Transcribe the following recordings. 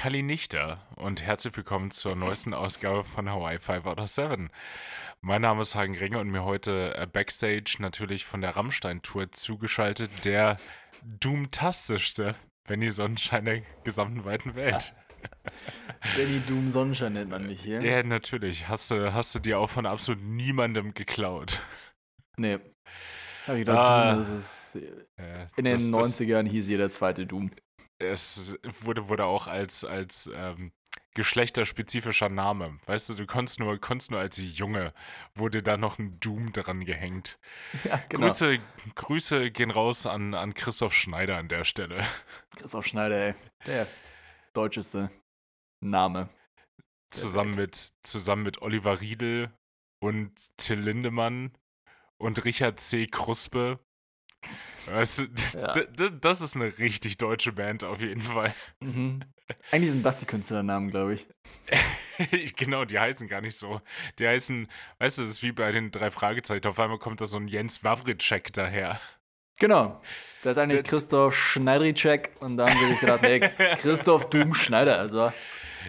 Kali Nichter und herzlich willkommen zur neuesten Ausgabe von Hawaii 5 out of 7. Mein Name ist Hagen Ringe und mir heute äh, Backstage natürlich von der Rammstein-Tour zugeschaltet der Doomtastischste Benny Sonnenschein der gesamten weiten Welt. Benny Doom Sonnenschein nennt man mich hier. Ja, natürlich. Hast du, hast du dir auch von absolut niemandem geklaut. Nee. Hab ich gedacht, Ah. Doom, das ist. Äh, In den das- das- 90ern hieß jeder zweite Doom. Es wurde, wurde auch als, als ähm, geschlechterspezifischer Name. Weißt du, du konntest nur, konntest nur als Junge, wurde da noch ein Doom dran gehängt. Ja, genau. Grüße, Grüße gehen raus an, an Christoph Schneider an der Stelle. Christoph Schneider, ey. Der deutscheste Name. Zusammen mit, zusammen mit Oliver Riedel und Till Lindemann und Richard C. Kruspe. Weißt du, Ja. das ist eine richtig deutsche Band auf jeden Fall. Mhm. Eigentlich sind das die Künstlernamen, glaube ich. genau, die heißen gar nicht so. Die heißen, weißt du, das ist wie bei den drei Fragezeichen. Auf einmal kommt da so ein Jens Wawritschek daher. Genau. Das ist eigentlich Der- Christoph Schneidricek und da haben sie sich gedacht, nee, Christoph Doom Schneider. Also,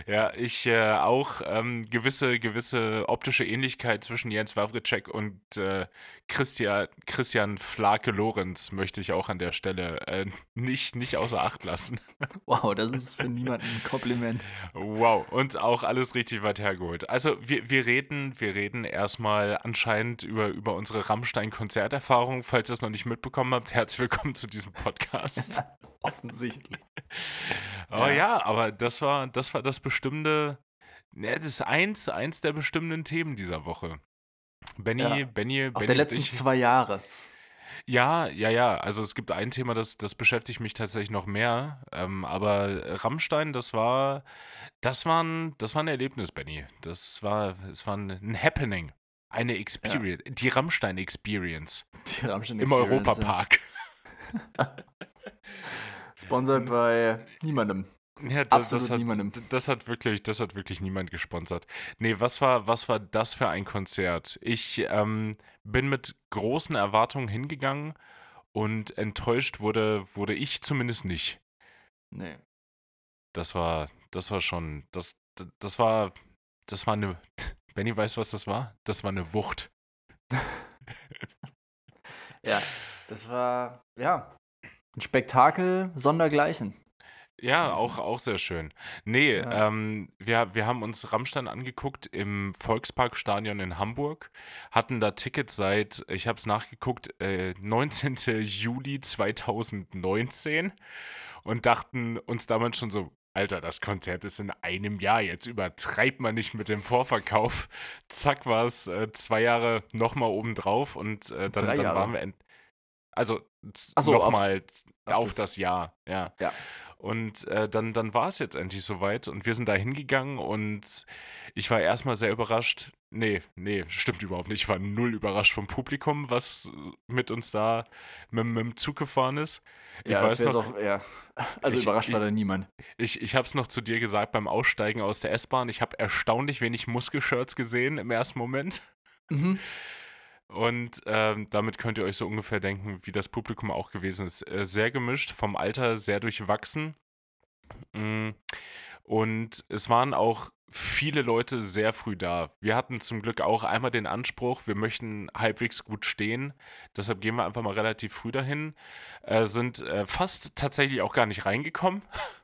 Ja, ich äh, auch ähm, gewisse, gewisse optische Ähnlichkeit zwischen Jens Wawritschek und äh, Christian, Christian Flake Lorenz möchte ich auch an der Stelle äh, nicht, nicht außer Acht lassen. wow, das ist für niemanden ein Kompliment. Wow, und auch alles richtig weit hergeholt. Also wir, wir reden, wir reden erstmal anscheinend über, über unsere Rammstein-Konzerterfahrung. Falls ihr es noch nicht mitbekommen habt, herzlich willkommen zu diesem Podcast. Offensichtlich. Oh Ja. ja, aber das war, das war das bestimmende, ne, das ist eins, eins der bestimmenden Themen dieser Woche. Benny, Ja, Benny, Auch Benny der und letzten ich, zwei Jahre. Ja, ja, ja. Also es gibt ein Thema, das, das beschäftigt mich tatsächlich noch mehr. Ähm, aber Rammstein, das war, das war ein, das war ein Erlebnis, Benny. Das war, es war ein, ein Happening. Eine Experience. Die Rammstein Experience. Die Rammstein Im Experience, ja. Europapark. Sponsored bei niemandem. Ja, das, Absolut das, hat, niemandem. das hat wirklich, das hat wirklich niemand gesponsert. Nee, was war, was war das für ein Konzert? Ich ähm, bin mit großen Erwartungen hingegangen und enttäuscht wurde, wurde ich zumindest nicht. Nee. Das war, das war schon, das, das, das war, das war eine, Benny weiß, was das war? Das war eine Wucht. Ja, das war, ja, ein Spektakel sondergleichen. Ja, auch, auch sehr schön. Nee, Ja. ähm, wir, wir haben uns Rammstein angeguckt im Volksparkstadion in Hamburg, hatten da Tickets seit, ich habe es nachgeguckt, äh, 19. Juli 2019 und dachten uns damals schon so, Alter, das Konzert ist in einem Jahr, jetzt übertreibt man nicht mit dem Vorverkauf. Zack, war es äh, zwei Jahre nochmal obendrauf und äh, dann, dann waren wir, also so, auf- nochmal auf, auf das, das- Jahr, ja. Ja. Und äh, dann, dann war es jetzt endlich soweit und wir sind da hingegangen und ich war erstmal sehr überrascht. Nee, nee, stimmt überhaupt nicht. Ich war null überrascht vom Publikum, was mit uns da mit, mit dem Zug gefahren ist. Ich ja, weiß noch- auch, ja. Also Ich- überrascht war ich- da niemand. Ich, ich habe es noch zu dir gesagt beim Aussteigen aus der S-Bahn. Ich habe erstaunlich wenig Muskelshirts gesehen im ersten Moment. Mhm. Und ähm, damit könnt ihr euch so ungefähr denken, wie das Publikum auch gewesen ist. Äh, sehr gemischt, vom Alter sehr durchwachsen. Mm, Und es waren auch viele Leute sehr früh da. Wir hatten zum Glück auch einmal den Anspruch, wir möchten halbwegs gut stehen. Deshalb gehen wir einfach mal relativ früh dahin. Äh, sind äh, fast tatsächlich auch gar nicht reingekommen.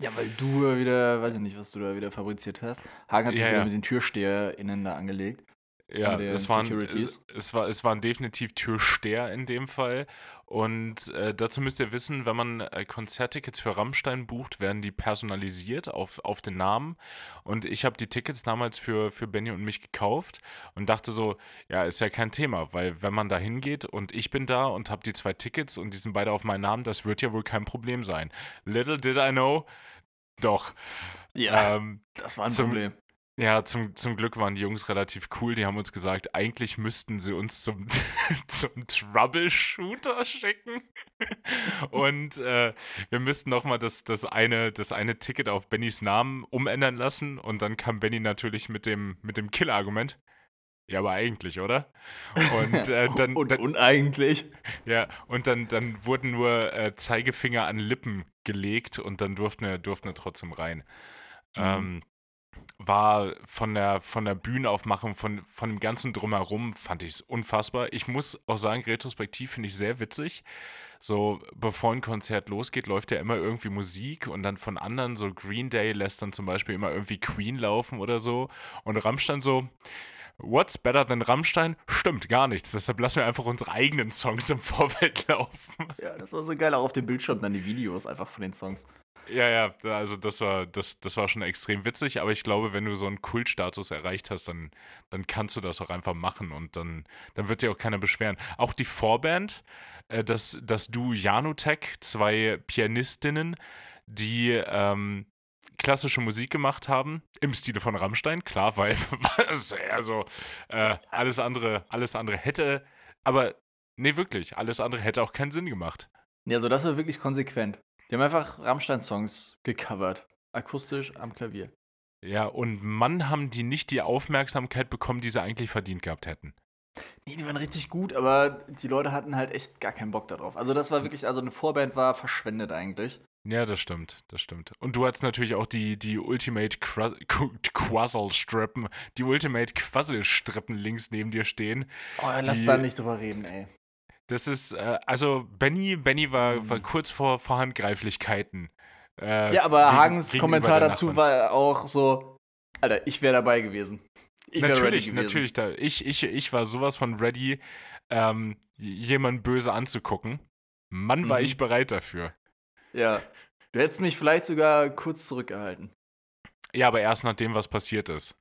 Ja, weil du wieder, weiß ich nicht, was du da wieder fabriziert hast. Hagen hat sich Ja, wieder ja. mit den TürsteherInnen da angelegt. Ja, es waren, es, es, war, es waren definitiv Türsteher in dem Fall. Und äh, dazu müsst ihr wissen, wenn man äh, Konzerttickets für Rammstein bucht, werden die personalisiert auf, auf den Namen. Und ich habe die Tickets damals für, für Benny und mich gekauft und dachte so, ja, ist ja kein Thema, weil wenn man da hingeht und ich bin da und habe die zwei Tickets und die sind beide auf meinen Namen, das wird ja wohl kein Problem sein. Little did I know, doch. Ja, Ähm, das war ein zum- Problem. Ja, zum, zum Glück waren die Jungs relativ cool. Die haben uns gesagt, eigentlich müssten sie uns zum, zum Troubleshooter schicken. Und äh, wir müssten nochmal das, das, eine, das eine Ticket auf Bennys Namen umändern lassen. Und dann kam Benny natürlich mit dem, mit dem Killer-Argument. Ja, aber eigentlich, oder? Und äh, dann, und dann uneigentlich. ja, und dann, dann wurden nur äh, Zeigefinger an Lippen gelegt und dann durften wir, durften wir trotzdem rein. Mhm. Ähm, war von der, von der Bühnenaufmachung, von, von dem ganzen Drumherum, fand ich es unfassbar. Ich muss auch sagen, retrospektiv finde ich sehr witzig. So, bevor ein Konzert losgeht, läuft ja immer irgendwie Musik und dann von anderen, so Green Day lässt dann zum Beispiel immer irgendwie Queen laufen oder so. Und Rammstein so, What's better than Rammstein? Stimmt, gar nichts. Deshalb lassen wir einfach unsere eigenen Songs im Vorfeld laufen. Ja, das war so geil. Auch auf dem Bildschirm dann die Videos einfach von den Songs. Ja, ja, also das war, das, das war schon extrem witzig, aber ich glaube, wenn du so einen Kultstatus erreicht hast, dann, dann kannst du das auch einfach machen und dann, dann wird dir auch keiner beschweren. Auch die Vorband, äh, das, das Duo Janutech, zwei Pianistinnen, die ähm, klassische Musik gemacht haben, im Stile von Rammstein, klar, weil also äh, alles andere, alles andere hätte, aber nee, wirklich, alles andere hätte auch keinen Sinn gemacht. Ja, also das war wirklich konsequent. Die haben einfach Rammstein-Songs gecovert. Akustisch am Klavier. Ja, und Mann haben die nicht die Aufmerksamkeit bekommen, die sie eigentlich verdient gehabt hätten. Nee, die waren richtig gut, aber die Leute hatten halt echt gar keinen Bock darauf. Also das war wirklich, also eine Vorband war verschwendet eigentlich. Ja, das stimmt, das stimmt. Und du hattest natürlich auch die, die Ultimate Quazzle-Strippen, die Ultimate Quazzle-Strippen links neben dir stehen. Oh, lass Die- da nicht drüber reden, ey. Das ist, äh, also Benny, Benny war, Mhm. war kurz vor, vor Handgreiflichkeiten. Äh, Ja, aber gegen- Hagens Kommentar dazu war auch so, Alter, ich wäre dabei gewesen. Ich natürlich, gewesen. natürlich. Da, ich, ich, ich war sowas von ready, ähm, jemanden böse anzugucken. Mann, war Mhm. ich bereit dafür. Ja. Du hättest mich vielleicht sogar kurz zurückgehalten. Ja, aber erst nachdem was passiert ist.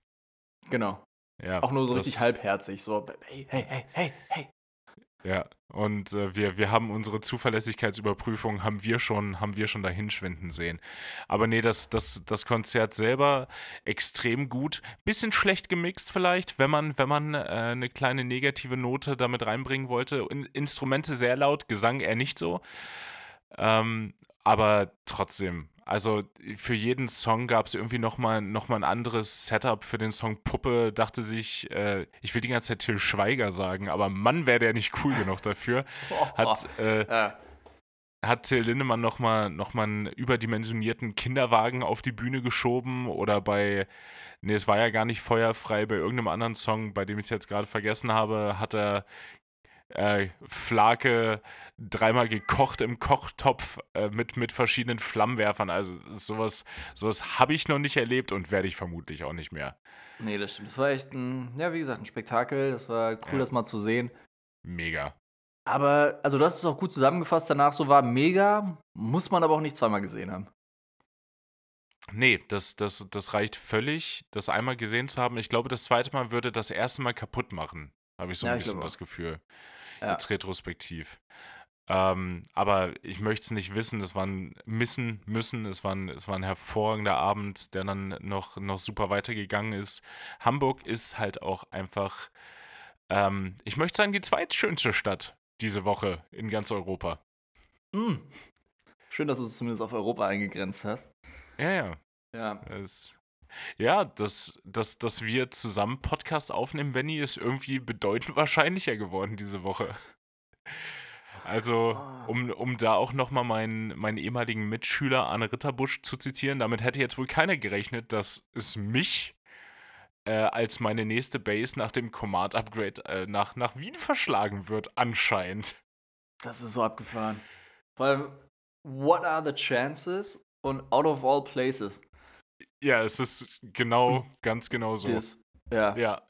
Genau. Ja, Auch nur so richtig halbherzig. So, hey, hey, hey, hey, hey. Ja, und äh, wir, wir haben unsere Zuverlässigkeitsüberprüfung haben wir schon, haben wir schon dahin schwinden sehen. Aber nee, das, das, das Konzert selber extrem gut. Bisschen schlecht gemixt vielleicht, wenn man, wenn man äh, eine kleine negative Note damit reinbringen wollte. In, Instrumente sehr laut, Gesang eher nicht so. Ähm, aber trotzdem, also für jeden Song gab es irgendwie nochmal noch mal ein anderes Setup für den Song Puppe. Dachte sich, äh, ich will die ganze Zeit Till Schweiger sagen, aber Mann, wäre der nicht cool genug dafür. Hat, äh, Ja. hat Till Lindemann nochmal noch mal einen überdimensionierten Kinderwagen auf die Bühne geschoben oder bei, nee, es war ja gar nicht feuerfrei, bei irgendeinem anderen Song, bei dem ich es jetzt gerade vergessen habe, hat er äh, Flake dreimal gekocht im Kochtopf äh, mit, mit verschiedenen Flammenwerfern. Also sowas, sowas habe ich noch nicht erlebt und werde ich vermutlich auch nicht mehr. Nee, das stimmt. Das war echt ein, ja, wie gesagt, ein Spektakel. Das war cool, Ja. das mal zu sehen. Mega. Aber, also, das ist auch gut zusammengefasst. Danach so war mega, muss man aber auch nicht zweimal gesehen haben. Nee, das, das, das reicht völlig, das einmal gesehen zu haben. Ich glaube, das zweite Mal würde das erste Mal kaputt machen. Habe ich so Ja, ein bisschen das Gefühl. Ja. Jetzt retrospektiv. Ähm, aber ich möchte es nicht wissen. Es war ein Missen müssen. Es war ein, es war ein hervorragender Abend, der dann noch, noch super weitergegangen ist. Hamburg ist halt auch einfach, ähm, ich möchte sagen, die zweitschönste Stadt diese Woche in ganz Europa. Mm. Schön, dass du es zumindest auf Europa eingegrenzt hast. Ja, ja. Ja. Es, ja, dass, dass, dass wir zusammen Podcast aufnehmen, Benny, ist irgendwie bedeutend wahrscheinlicher geworden diese Woche. Also, Ah. um, um da auch nochmal meinen, meinen ehemaligen Mitschüler Arne Ritterbusch zu zitieren, damit hätte jetzt wohl keiner gerechnet, dass es mich äh, als meine nächste Base nach dem Command-Upgrade äh, nach, nach Wien verschlagen wird, anscheinend. Das ist so abgefahren. Vor allem, what are the chances und out of all places? Ja, es ist genau, ganz genau so. Das, ja. Ja.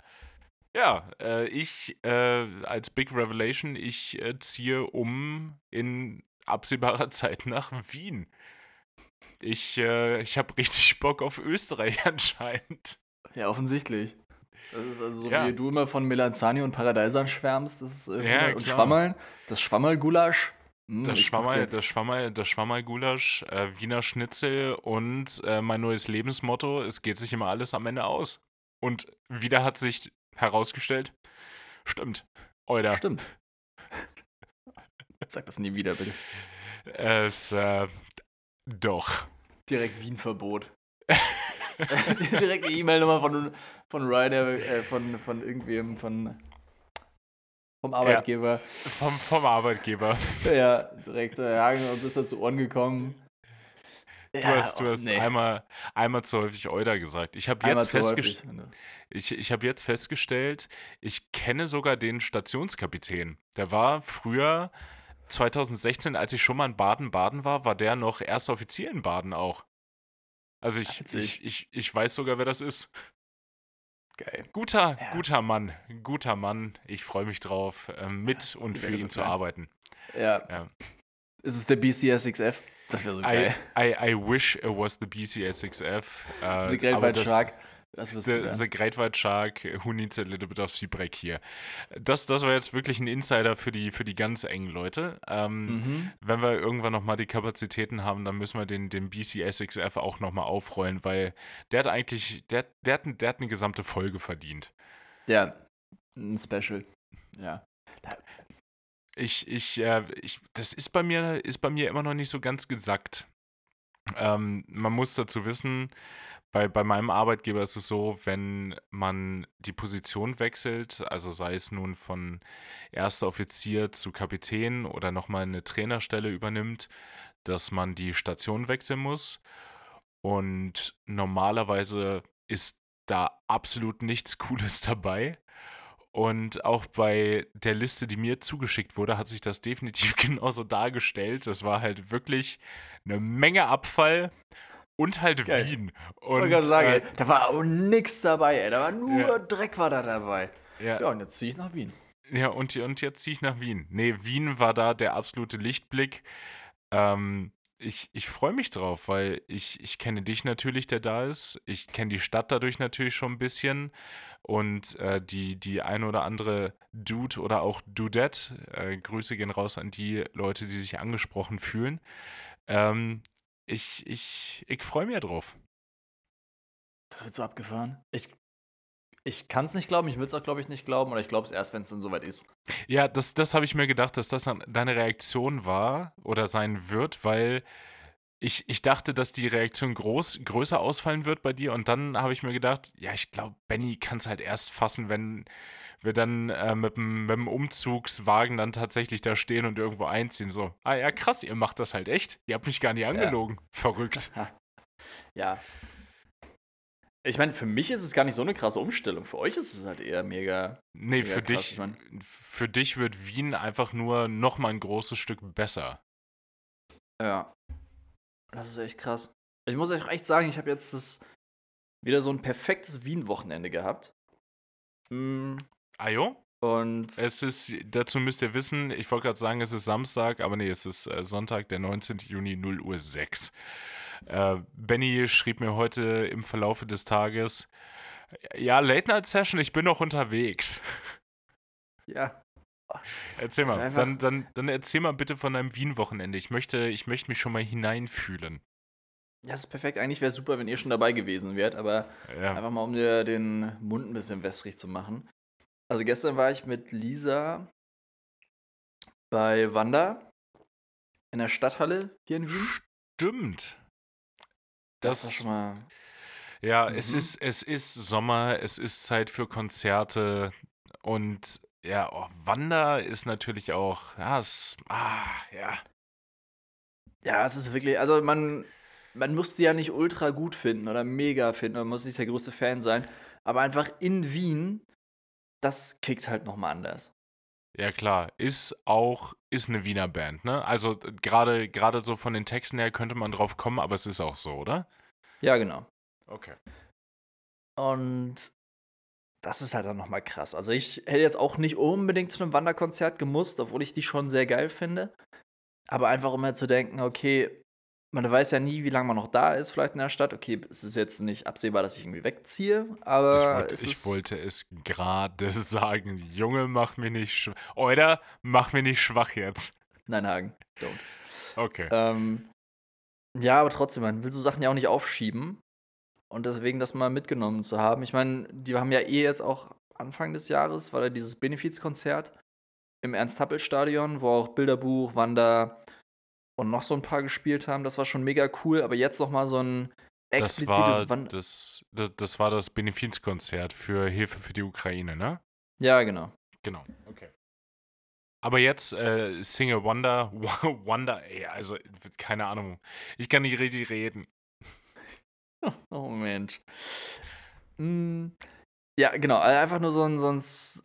Ja, äh, ich äh, als Big Revelation, ich äh, ziehe um in absehbarer Zeit nach Wien. Ich, äh, ich habe richtig Bock auf Österreich anscheinend. Ja, offensichtlich. Das ist also so, Ja. wie du immer von Melanzani und Paradisern schwärmst. Das ist, Ja, und. Schwammeln. Das Schwammerl-Gulasch. Mm, Das Schwammerl, das Schwammerl, das Schwammerl-Gulasch, äh, Wiener Schnitzel und äh, mein neues Lebensmotto, es geht sich immer alles am Ende aus. Und wieder hat sich herausgestellt, stimmt, Euer. Stimmt. Sag das nie wieder, bitte. Es, äh, doch. Direkt Wien-Verbot. Direkt eine E-Mail-Nummer von, von Ryder, äh, von, von irgendwem, von vom Arbeitgeber. Ja, vom, vom Arbeitgeber. ja, direkt. Ja, uns ist er zu Ohren gekommen. Du ja, hast, du hast nee. einmal, einmal zu häufig Euda gesagt. Ich habe jetzt, festgest ich, ich hab jetzt festgestellt, ich kenne sogar den Stationskapitän. Der war früher, 2016, als ich schon mal in Baden-Baden war, war der noch erster Offizier in Baden auch. Also ich, ich, ich, ich weiß sogar, wer das ist. Geil. Guter, ja. guter Mann, guter Mann. Ich freue mich drauf, äh, mit ja, und für ihn zu arbeiten. Ja. ja. Ist es der BCSXF? Das wäre so geil. I, I, I wish it was the BCSXF. The Great White Shark. Das the, the Great White Shark, who needs a little bit of Break hier. Das, das war jetzt wirklich ein Insider für die, für die ganz engen Leute. Ähm, mhm. Wenn wir irgendwann nochmal die Kapazitäten haben, dann müssen wir den, den BCSXF auch nochmal aufrollen, weil der hat eigentlich, der, der, hat, der hat eine gesamte Folge verdient. Ja, ein Special. Ja. Ich, ich, äh, ich, das ist bei mir, ist bei mir immer noch nicht so ganz gesackt. Ähm, man muss dazu wissen, bei, bei meinem Arbeitgeber ist es so, wenn man die Position wechselt, also sei es nun von erster Offizier zu Kapitän oder nochmal eine Trainerstelle übernimmt, dass man die Station wechseln muss. Und normalerweise ist da absolut nichts Cooles dabei. Und auch bei der Liste, die mir zugeschickt wurde, hat sich das definitiv genauso dargestellt. Das war halt wirklich eine Menge Abfall und halt Geil. Wien. Und, ich sagen, äh, da war auch nichts dabei, ey. Da war nur ja. Dreck war da dabei. Ja, ja und jetzt ziehe ich nach Wien. Ja, und, und jetzt ziehe ich nach Wien. Nee, Wien war da der absolute Lichtblick. Ähm, ich, ich freue mich drauf, weil ich, ich kenne dich natürlich, der da ist. Ich kenne die Stadt dadurch natürlich schon ein bisschen. Und äh, die, die ein oder andere Dude oder auch Dudette, äh, Grüße gehen raus an die Leute, die sich angesprochen fühlen. Ähm, ich ich, ich freue mich drauf. Das wird so abgefahren. Ich, ich kann es nicht glauben, ich will es auch, glaube ich, nicht glauben, oder ich glaube es erst, wenn es dann soweit ist. Ja, das, das habe ich mir gedacht, dass das dann deine Reaktion war oder sein wird, weil ich, ich dachte, dass die Reaktion groß, größer ausfallen wird bei dir und dann habe ich mir gedacht, ja, ich glaube, Benny kann es halt erst fassen, wenn wir dann äh, mit, dem, mit dem Umzugswagen dann tatsächlich da stehen und irgendwo einziehen. So, ah ja, krass, ihr macht das halt echt. Ihr habt mich gar nicht angelogen. Ja. Verrückt. ja. Ich meine, für mich ist es gar nicht so eine krasse Umstellung. Für euch ist es halt eher mega. Nee, mega für krass. dich. Ich mein, für dich wird Wien einfach nur noch mal ein großes Stück besser. Ja. Das ist echt krass. Ich muss euch echt sagen, ich habe jetzt das wieder so ein perfektes Wien-Wochenende gehabt. Hm, Ajo? Und es ist, dazu müsst ihr wissen, ich wollte gerade sagen, es ist Samstag, aber nee, es ist äh, Sonntag, der 19. Juni, 0 Uhr 6. Äh, Benny schrieb mir heute im Verlaufe des Tages, ja, Late Night Session, ich bin noch unterwegs. Ja. Erzähl mal, dann, dann, dann erzähl mal bitte von deinem Wien-Wochenende. Ich möchte, ich möchte mich schon mal hineinfühlen. Ja, das ist perfekt. Eigentlich wäre es super, wenn ihr schon dabei gewesen wärt, aber ja. einfach mal, um dir den Mund ein bisschen wässrig zu machen. Also gestern war ich mit Lisa bei Wanda in der Stadthalle hier in Wien. Stimmt. Das, das schon mal. Ja, mhm. es ist es ist Sommer, es ist Zeit für Konzerte und ja, oh, Wanda ist natürlich auch, ja, es, ah, ja. Ja, es ist wirklich, also man, man muss die ja nicht ultra gut finden oder mega finden, man muss nicht der größte Fan sein, aber einfach in Wien das kickt halt nochmal anders. Ja, klar. Ist auch, ist eine Wiener Band, ne? Also gerade gerade so von den Texten her könnte man drauf kommen, aber es ist auch so, oder? Ja, genau. Okay. Und das ist halt dann nochmal krass. Also ich hätte jetzt auch nicht unbedingt zu einem Wanderkonzert gemusst, obwohl ich die schon sehr geil finde. Aber einfach immer zu denken, okay, man weiß ja nie, wie lange man noch da ist, vielleicht in der Stadt. Okay, es ist jetzt nicht absehbar, dass ich irgendwie wegziehe, aber. Ich wollte, ich wollte es gerade sagen. Junge, mach mir nicht schwach. Oder mach mir nicht schwach jetzt. Nein, Hagen, don't. Okay. Ähm, ja, aber trotzdem, man will so Sachen ja auch nicht aufschieben. Und deswegen das mal mitgenommen zu haben. Ich meine, die haben ja eh jetzt auch Anfang des Jahres, war da dieses Benefizkonzert im Ernst-Happel-Stadion, wo auch Bilderbuch, Wander, und noch so ein paar gespielt haben. Das war schon mega cool. Aber jetzt noch mal so ein Das explizites war Wander. das, das, das war das Benefizkonzert für Hilfe für die Ukraine, ne? Ja, genau. Genau. Okay. Aber jetzt äh, Single Wonder, Wonder, ey, also keine Ahnung. Ich kann nicht richtig reden. Oh Mensch. Mm, Ja, genau. also Einfach nur so ein, so ein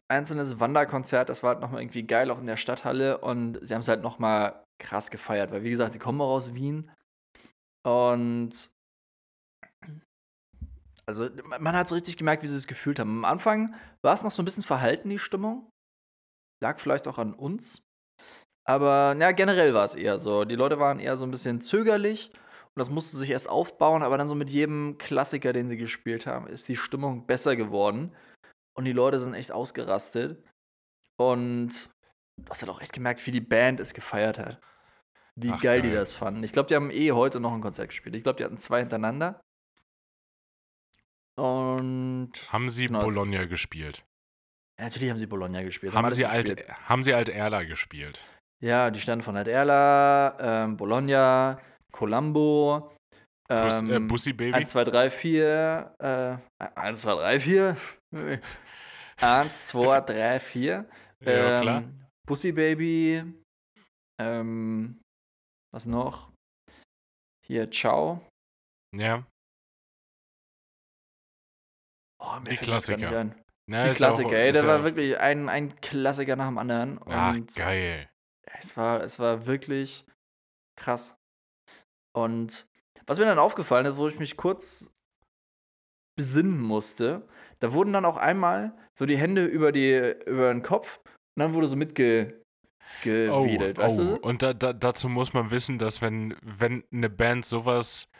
einzelnes Wanderkonzert. Das war halt nochmal irgendwie geil, auch in der Stadthalle. Und sie haben es halt nochmal krass gefeiert, weil, wie gesagt, sie kommen auch aus Wien. Und also man man hat es richtig gemerkt, wie sie es gefühlt haben. Am Anfang war es noch so ein bisschen verhalten, die Stimmung. Lag vielleicht auch an uns. Aber ja, generell war es eher so. Die Leute waren eher so ein bisschen zögerlich und das musste sich erst aufbauen, aber dann so mit jedem Klassiker, den sie gespielt haben, ist die Stimmung besser geworden. Und die Leute sind echt ausgerastet. Und du hast halt auch echt gemerkt, wie die Band es gefeiert hat. Wie Ach, geil die geil. das fanden. Ich glaube, die haben eh heute noch ein Konzert gespielt. Ich glaube, die hatten zwei hintereinander. Und Haben sie Genau, Bologna gespielt? ja, natürlich haben sie Bologna gespielt. Haben alles sie, alt, gespielt. haben sie Alt-Erla gespielt? Ja, die standen von Erla, ähm, Bologna, Colombo. Äh, Ähm, Bussi Baby? 1, 2, 3, 4. Äh, 1, 2, 3, 4. 1, 2, 3, 4. ja, klar. Ähm, Pussy Baby. Ähm, was noch? Hier, Ciao. Ja. Oh, Die Klassiker. Na, Die ja auch- Klassiker, ey, der ja- war wirklich ein, ein Klassiker nach dem anderen. Ach, geil. es war, es war wirklich krass. Und was mir dann aufgefallen ist, wo ich mich kurz besinnen musste, da wurden dann auch einmal so die Hände über, die, über den Kopf und dann wurde so mitgewedelt, Oh, weißt oh. du? Und da, da, dazu muss man wissen, dass wenn, wenn eine Band sowas,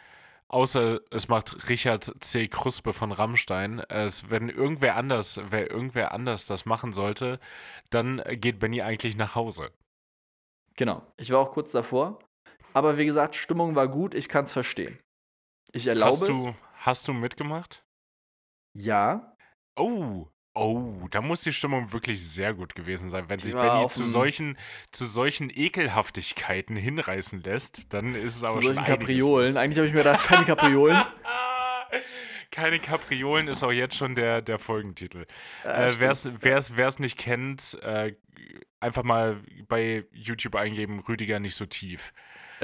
außer es macht Richard C. Kruspe von Rammstein, es, wenn irgendwer anders, wer irgendwer anders das machen sollte, dann geht Benny eigentlich nach Hause. Genau. Ich war auch kurz davor. Aber wie gesagt, Stimmung war gut, ich kann es verstehen. Ich erlaube Hast es. du, hast du mitgemacht? Ja. Oh, oh, da muss die Stimmung wirklich sehr gut gewesen sein. Wenn Die sich Benny zu solchen, zu solchen Ekelhaftigkeiten hinreißen lässt, dann ist es aber Zu schon solchen Kapriolen. Eigentlich habe ich mir gedacht, keine Kapriolen. Keine Kapriolen ist auch jetzt schon der, der Folgentitel. Ja, äh. Wer es nicht kennt, äh, einfach mal bei YouTube eingeben, Rüdiger nicht so tief.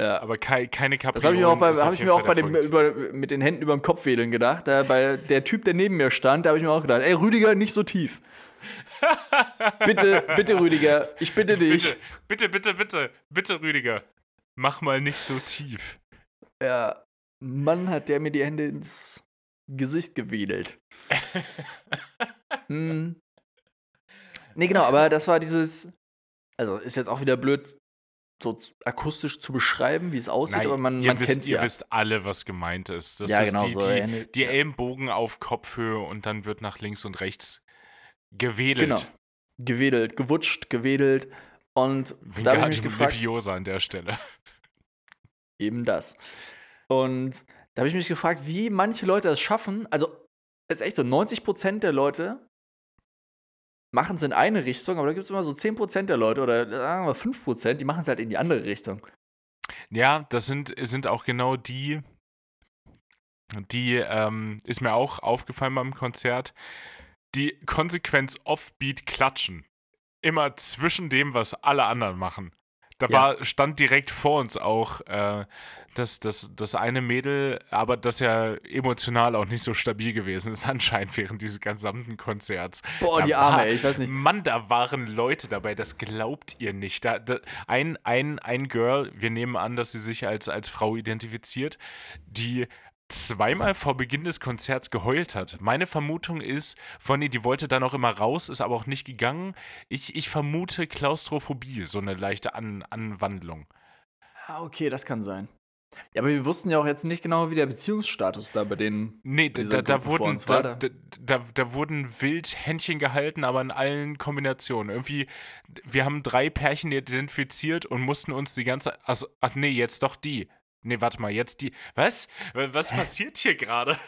Ja. Aber kei, keine Das Kapriolen. habe ich mir auch bei, hab ich mir auch bei dem, über, mit den Händen über dem Kopf wedeln gedacht. Äh, bei der Typ, der neben mir stand, da habe ich mir auch gedacht, ey Rüdiger, nicht so tief. bitte, bitte Rüdiger, ich bitte dich. Bitte, bitte, bitte, bitte, bitte, Rüdiger. Mach mal nicht so tief. Ja, Mann, hat der mir die Hände ins Gesicht gewedelt. hm. Nee, genau, aber das war dieses, also ist jetzt auch wieder blöd, so akustisch zu beschreiben, wie es aussieht, Nein, aber man, ihr, man wisst, kennt ihr ja. wisst alle, was gemeint ist. Das Ja, ist genau die, so, die, ja. Ellenbogen auf Kopfhöhe und dann wird nach links und rechts gewedelt. Genau. Gewedelt, gewutscht, gewedelt. Und da habe ich mich gefragt, Leviosa an der Stelle. eben das. Und da habe ich mich gefragt, wie manche Leute es schaffen. Also, es ist echt so, 90% der Leute machen es in eine Richtung, aber da gibt es immer so 10% der Leute oder sagen wir 5%, die machen es halt in die andere Richtung. Ja, das sind, sind auch genau die, die, ähm, ist mir auch aufgefallen beim Konzert, die Konsequenz Offbeat klatschen. Immer zwischen dem, was alle anderen machen. Da Ja. war, stand direkt vor uns auch äh, das, das, das eine Mädel, aber das ja emotional auch nicht so stabil gewesen ist, anscheinend während dieses gesamten Konzerts. Boah, Da die Arme, war- ey, ich weiß nicht. Mann, da waren Leute dabei, das glaubt ihr nicht. Da, da, ein, ein, ein Girl, wir nehmen an, dass sie sich als, als Frau identifiziert, die zweimal vor Beginn des Konzerts geheult hat. Meine Vermutung ist, Vonny, die wollte dann auch immer raus, ist aber auch nicht gegangen. Ich, ich vermute Klaustrophobie, so eine leichte an Anwandlung. Ah, okay, das kann sein. Ja, aber wir wussten ja auch jetzt nicht genau, wie der Beziehungsstatus da bei denen. Nee, da, da, vor wurden, da, da. da, da, da wurden wild Händchen gehalten, aber in allen Kombinationen. Irgendwie, wir haben drei Pärchen identifiziert und mussten uns die ganze. Also, ach nee, jetzt doch die. Nee, warte mal, jetzt die. Was? Was passiert hier gerade?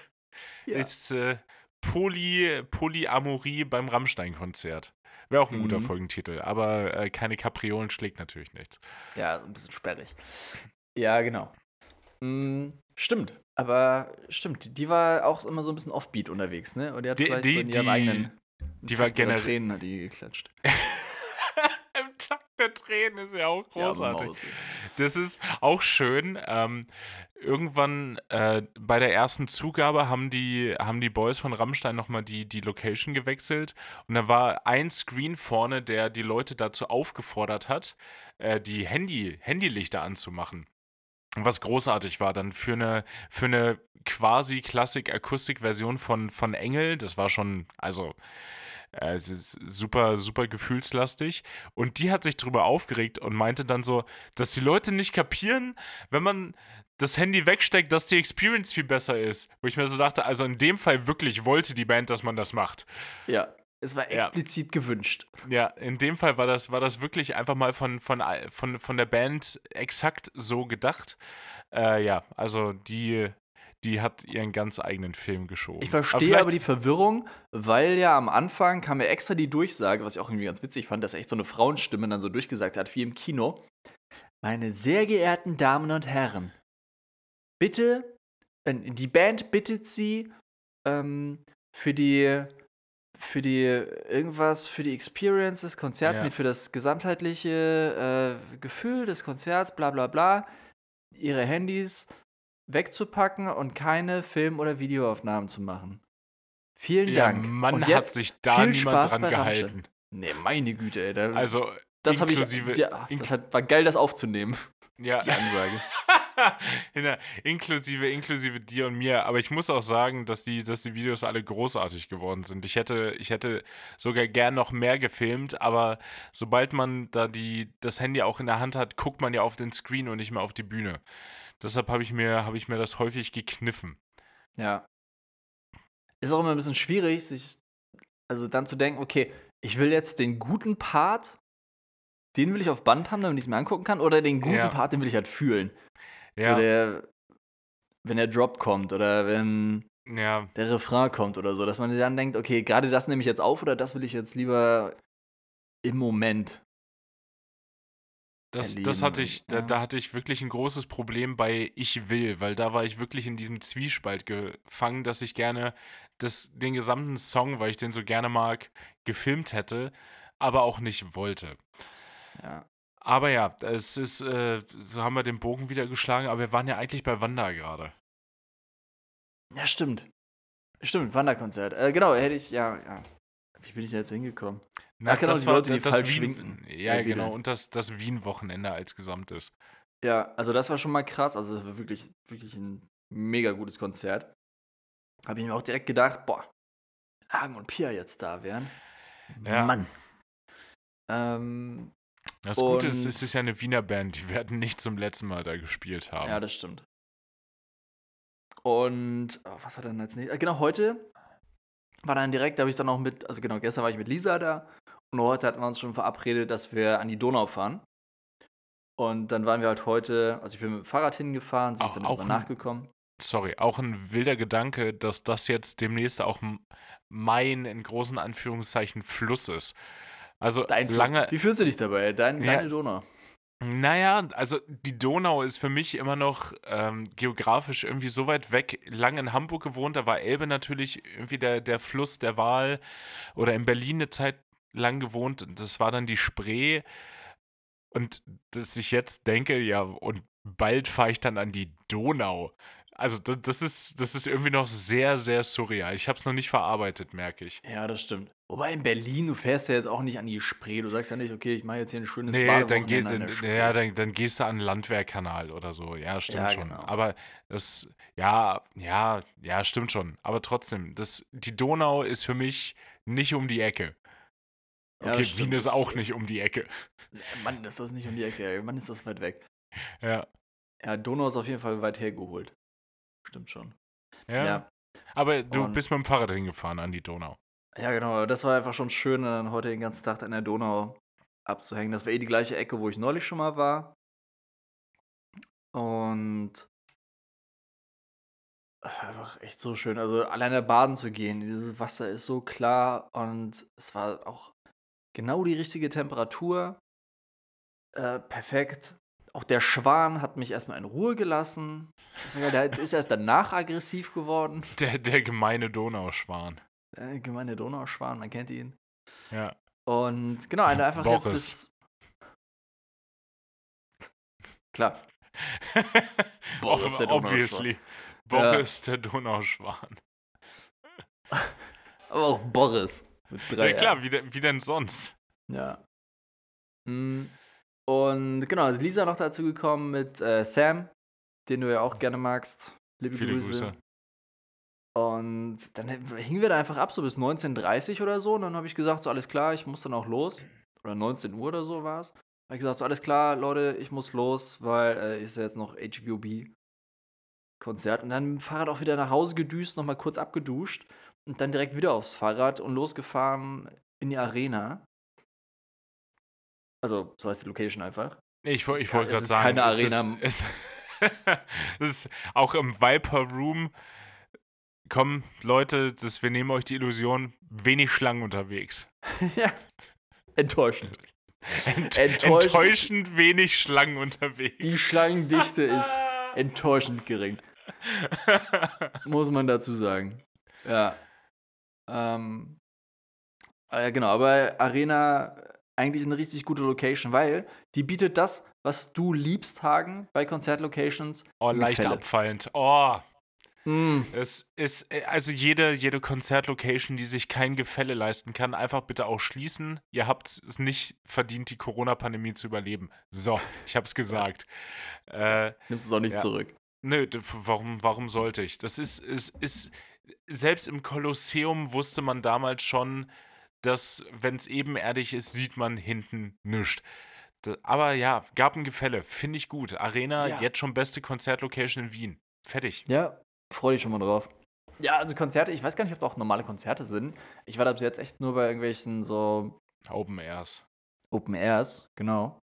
Ja. Ist äh, Poly, Polyamorie beim Rammstein-Konzert. Wäre auch ein guter Mhm. Folgentitel, aber äh, keine Kapriolen schlägt natürlich nichts. Ja, ein bisschen sperrig. Ja, genau. Mm, stimmt. Aber stimmt, die- war auch immer so ein bisschen offbeat unterwegs, ne? Und die hat Die- vielleicht die- so in ihrem die- eigenen die war generell- Tränen hat die geklatscht. Im Takt der Tränen ist ja auch großartig. Ey. Das ist auch schön. Ähm, irgendwann äh, bei der ersten Zugabe haben die, haben die Boys von Rammstein nochmal die, die Location gewechselt. Und da war ein Screen vorne, der die Leute dazu aufgefordert hat, äh, die Handy, Handylichter anzumachen. Was großartig war dann für eine, für eine quasi Klassik-Akustik-Version von, von Engel. Das war schon, also äh, super, super gefühlslastig. Und die hat sich drüber aufgeregt und meinte dann so, dass die Leute nicht kapieren, wenn man das Handy wegsteckt, dass die Experience viel besser ist. Wo ich mir so dachte, also in dem Fall wirklich wollte die Band, dass man das macht. Ja, es war Ja. explizit gewünscht. Ja, in dem Fall war das, war das wirklich einfach mal von, von, von, von der Band exakt so gedacht. Äh, ja, also die, die hat ihren ganz eigenen Film geschoben. Ich verstehe vielleicht- aber die Verwirrung, weil ja am Anfang kam ja extra die Durchsage, was ich auch irgendwie ganz witzig fand, dass echt so eine Frauenstimme dann so durchgesagt hat, wie im Kino. Meine sehr geehrten Damen und Herren, bitte, die Band bittet Sie ähm, für die für die irgendwas, für die Experience des Konzerts, Ja. nee, für das gesamtheitliche äh, Gefühl des Konzerts, bla bla bla, ihre Handys wegzupacken und keine Film- oder Videoaufnahmen zu machen. Vielen ja, Dank. Mann und hat jetzt sich da viel niemand Spaß dran bei Rammstein. gehalten. Nee, meine Güte, ey. Da, Also, das habe ich. Ja, das hat, war geil, das aufzunehmen, ja. die Ansage. inklusive, inklusive dir und mir. Aber ich muss auch sagen, dass die, dass die Videos alle großartig geworden sind. Ich hätte, ich hätte sogar gern noch mehr gefilmt, aber sobald man da die, das Handy auch in der Hand hat, guckt man ja auf den Screen und nicht mehr auf die Bühne. Deshalb habe ich, mir, hab ich mir das häufig gekniffen. Ja. Ist auch immer ein bisschen schwierig, sich also dann zu denken, okay, ich will jetzt den guten Part, den will ich auf Band haben, damit ich es mir angucken kann, oder den guten Ja. Part, den will ich halt fühlen. Ja, So der, wenn der Drop kommt oder wenn ja, der Refrain kommt oder so, dass man dann denkt, okay, gerade das nehme ich jetzt auf oder das will ich jetzt lieber im Moment. Das, erleben das hatte ich, da, ja. da hatte ich wirklich ein großes Problem bei Ich will, weil da war ich wirklich in diesem Zwiespalt gefangen, dass ich gerne das, den gesamten Song, weil ich den so gerne mag, gefilmt hätte, aber auch nicht wollte. Ja. Aber ja, es ist, äh, so haben wir den Bogen wieder geschlagen, aber wir waren ja eigentlich bei Wanda gerade. Ja, stimmt. Stimmt, Wanderkonzert. Äh, genau, hätte ich, ja, ja. Wie bin ich da jetzt hingekommen? Na, Ach genau, die Leute, die das falsch Wien, schwinken. Ja, Ja, genau, und das, das Wien-Wochenende als Gesamtes. Ja, also das war schon mal krass. Also das war wirklich, wirklich ein mega gutes Konzert. Habe ich mir auch direkt gedacht, boah, wenn Hagen und Pia jetzt da wären. Ja. Mann. Ähm, Das Gute ist, Und- es ist ja eine Wiener Band, die werden nicht zum letzten Mal da gespielt haben. ja, das stimmt. Und oh, was war dann als nächstes? Äh, Genau, heute war dann direkt, da habe ich dann auch mit, also genau, gestern war ich mit Lisa da und heute hatten wir uns schon verabredet, dass wir an die Donau fahren. Und dann waren wir halt heute, also ich bin mit dem Fahrrad hingefahren, sie ist Auch- dann auch ein- nachgekommen. sorry, auch ein wilder Gedanke, dass das jetzt demnächst auch mein, in großen Anführungszeichen, Fluss ist. Also Dein lange, Wie fühlst du dich dabei? Dein, Ja. Deine Donau. naja, also die Donau ist für mich immer noch ähm, geografisch irgendwie so weit weg. Lange in Hamburg gewohnt, da war Elbe natürlich irgendwie der, der Fluss der Wahl. Oder in Berlin eine Zeit lang gewohnt, das war dann die Spree. Und dass ich jetzt denke, ja, und bald fahre ich dann an die Donau. Also das, ist, das ist irgendwie noch sehr, sehr surreal. Ich habe es noch nicht verarbeitet, merke ich. Ja, das stimmt. Wobei in Berlin, du fährst ja jetzt auch nicht an die Spree. Du sagst ja nicht, okay, ich mache jetzt hier ein schönes Nee, dann, gehst, an ja, dann, dann gehst du an den Landwehrkanal oder so. Ja, stimmt Ja, schon. genau. Aber das, ja, ja, ja, stimmt schon. Aber trotzdem, das, die Donau ist für mich nicht um die Ecke. Ja, Okay, stimmt. Wien ist auch nicht um die Ecke. Mann, ist das nicht um die Ecke. Mann, ist das weit weg. Ja, Ja, Donau ist auf jeden Fall weit hergeholt. Stimmt schon. ja. Ja, Aber du Und- bist mit dem Fahrrad hingefahren an die Donau. ja genau. Das war einfach schon schön, dann heute den ganzen Tag an der Donau abzuhängen. Das war eh die gleiche Ecke, wo ich neulich schon mal war. Und es war einfach echt so schön. Also alleine baden zu gehen, dieses Wasser ist so klar und es war auch genau die richtige Temperatur. Äh, perfekt. Auch der Schwan hat mich erstmal in Ruhe gelassen. Der ist erst danach aggressiv geworden. Der, der gemeine Donauschwan. Der gemeine Donauschwan, man kennt ihn. Ja. Und genau, einfach Boris. jetzt bis. Klar. Boris, der Donauschwan. Obviously. Boris, der Donauschwan. Aber auch Boris. Mit drei Ja klar, wie, wie denn sonst? Ja. Mm, Und genau, ist Lisa noch dazu gekommen mit äh, Sam, den du ja auch gerne magst. Liebe Viele Grüße. Grüße. Und dann hingen wir da einfach ab, so bis 19.30 oder so. Und dann habe ich gesagt, so alles klar, ich muss dann auch los. Oder 19 Uhr oder so war es. Habe ich gesagt, so alles klar, Leute, ich muss los, weil äh, ist ja jetzt noch HVB-Konzert. Und dann mit dem Fahrrad auch wieder nach Hause gedüst, nochmal kurz abgeduscht. Und dann direkt wieder aufs Fahrrad und losgefahren in die Arena. Also, so heißt die Location einfach. Ich, ich wollte gerade sagen, keine es Arena. Ist, es, es ist auch im Viper Room. Komm, Leute, das, wir nehmen euch die Illusion, wenig Schlangen unterwegs. ja. Enttäuschend. Ent, Enttäuschend. Enttäuschend wenig Schlangen unterwegs. Die Schlangendichte ist enttäuschend gering. Muss man dazu sagen. Ja. Ähm. Äh, genau, aber Arena eigentlich eine richtig gute Location, weil die bietet das, was du liebst, Hagen, bei Konzertlocations. oh, leicht Gefälle. abfallend. Oh, Mm, es ist, äh, also jede, jede Konzertlocation, die sich kein Gefälle leisten kann, einfach bitte auch schließen. Ihr habt es nicht verdient, die Corona-Pandemie zu überleben. So, ich hab's gesagt. Äh, nimmst es auch nicht Ja. zurück. Nö, warum, warum sollte ich? Das ist, es ist, selbst im Kolosseum wusste man damals schon, dass, wenn es ebenerdig ist, sieht man hinten nichts. Aber ja, gab ein Gefälle, finde ich gut. Arena, Ja. jetzt schon beste Konzertlocation in Wien. Fertig. Ja, freu dich schon mal drauf. Ja, also Konzerte, ich weiß gar nicht, ob da auch normale Konzerte sind. Ich war da bis jetzt echt nur bei irgendwelchen so Open Airs. Open Airs, genau.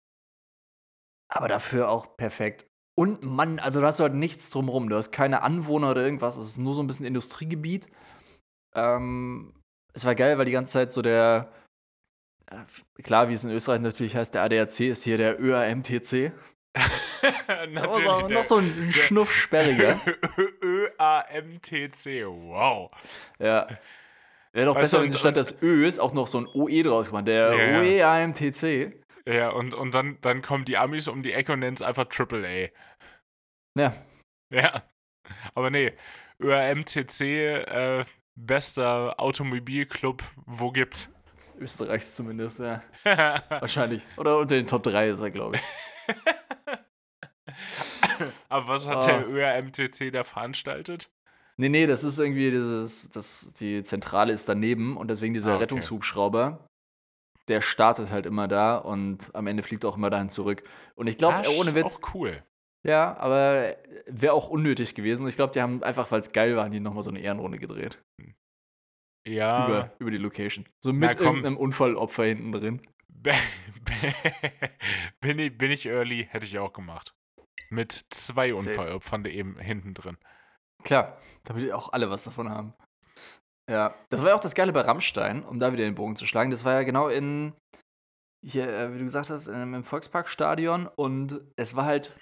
Aber dafür auch perfekt. Und Mann, also da hast du halt nichts drumrum. Du hast keine Anwohner oder irgendwas. Es ist nur so ein bisschen Industriegebiet. Ähm, es war geil, weil die ganze Zeit so der, äh, klar, wie es in Österreich natürlich heißt, der ADAC ist hier der ÖAMTC. Natürlich. Aber noch so ein Schnuff sperriger. ÖAMTC, wow. ja. Wäre doch Weißt besser, wenn statt des Ös auch noch so ein OE draus gemacht. Der Ja. OEAMTC. Ja, und, und dann, dann kommen die Amis um die Ecke und nennen es einfach AAA. Ja. Ja. Aber nee, ÖRMTC, äh, bester Automobilclub, wo gibt. Österreichs zumindest, ja. Wahrscheinlich. Oder unter den Top 3 ist er, glaube ich. Aber was hat Ah. der ÖRMTC da veranstaltet? Nee, nee, das ist irgendwie dieses, das, die Zentrale ist daneben und deswegen dieser Ah, okay. Rettungshubschrauber, der startet halt immer da und am Ende fliegt auch immer dahin zurück. Und ich glaube, Ah, ohne Witz, Auch cool. Ja, aber wäre auch unnötig gewesen. Ich glaube, die haben einfach, weil es geil war, die nochmal so eine Ehrenrunde gedreht. Ja. Über, über die Location. So mit komm. irgendeinem Unfallopfer hinten drin. bin, ich, bin ich early, hätte ich auch gemacht. Mit zwei Unfallopfern eben hinten drin. Klar, damit auch alle was davon haben. Ja, das war ja auch das Geile bei Rammstein, um da wieder den Bogen zu schlagen. Das war ja genau in, hier, äh, wie du gesagt hast, in, im Volksparkstadion und es war halt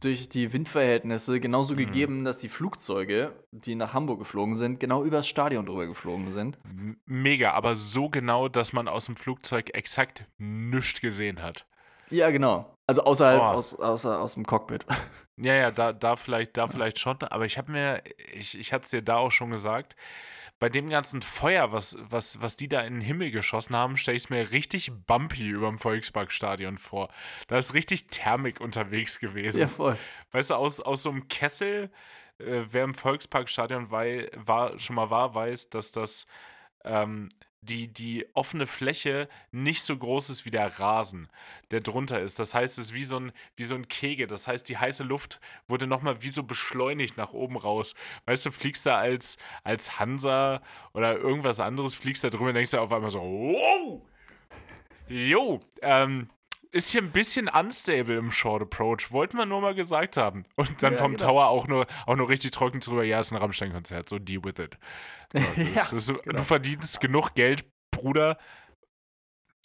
durch die Windverhältnisse genauso Mhm. gegeben, dass die Flugzeuge, die nach Hamburg geflogen sind, genau übers Stadion drüber geflogen sind. Mega, aber so genau, dass man aus dem Flugzeug exakt nichts gesehen hat. Ja, genau. Also außerhalb Oh. aus, außer, aus dem Cockpit. Ja, ja, da, da vielleicht, da vielleicht schon, aber ich habe mir, ich, ich hatte es dir da auch schon gesagt, bei dem ganzen Feuer, was, was, was die da in den Himmel geschossen haben, stelle ich es mir richtig bumpy über dem Volksparkstadion vor. Da ist richtig Thermik unterwegs gewesen. ja, voll. Weißt du, aus, aus so einem Kessel, äh, wer im Volksparkstadion wei war, schon mal war, weiß, dass das ähm, die, die offene Fläche nicht so groß ist wie der Rasen, der drunter ist. Das heißt, es ist wie so ein, wie so ein Kegel. Das heißt, die heiße Luft wurde nochmal wie so beschleunigt nach oben raus. Weißt du, fliegst da als, als Hansa oder irgendwas anderes, fliegst da drüber und denkst du auf einmal so, wow! Jo, ähm, ist hier ein bisschen unstable im Short Approach. Wollten wir nur mal gesagt haben. Und dann Ja, vom genau. Tower auch nur, auch nur richtig trocken drüber. Ja, ist ein Rammstein-Konzert. So, deal with it. So, das Ja, ist, genau. Du verdienst genug Geld, Bruder.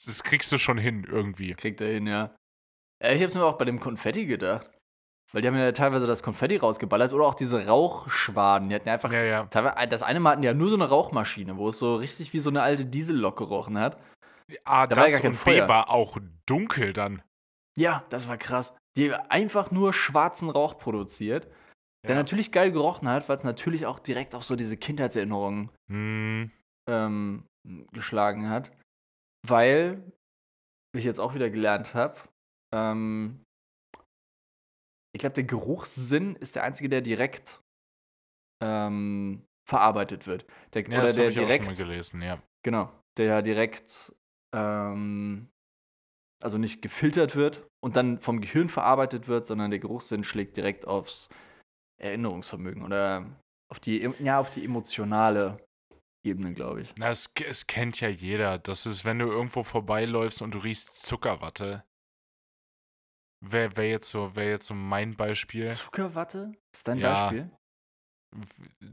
Das kriegst du schon hin, irgendwie. Kriegt er hin, ja. ich hab's mir auch bei dem Konfetti gedacht. Weil die haben ja teilweise das Konfetti rausgeballert oder auch diese Rauchschwaden. Die hatten ja einfach. Ja, ja. Das eine Mal hatten die ja nur so eine Rauchmaschine, wo es so richtig wie so eine alte Diesellok gerochen hat. A, Da war ja das gar kein und B Feuer. war auch dunkel dann. Ja, das war krass. Die einfach nur schwarzen Rauch produziert, der Ja. natürlich geil gerochen hat, weil es natürlich auch direkt auf so diese Kindheitserinnerungen Hm, ähm, geschlagen hat. Weil, wie ich jetzt auch wieder gelernt habe, ähm, ich glaube, der Geruchssinn ist der einzige, der direkt ähm, verarbeitet wird. Der, ja, oder der direkt, gelesen, ja. genau, der ja direkt, ähm, also nicht gefiltert wird und dann vom Gehirn verarbeitet wird, sondern der Geruchssinn schlägt direkt aufs Erinnerungsvermögen oder auf die, ja, auf die emotionale Ebene, glaube ich. Na, es, es kennt ja jeder. Das ist, wenn du irgendwo vorbeiläufst und du riechst Zuckerwatte. Wäre wär jetzt, so, wär jetzt so mein Beispiel. Zuckerwatte? Ist dein Ja. Beispiel?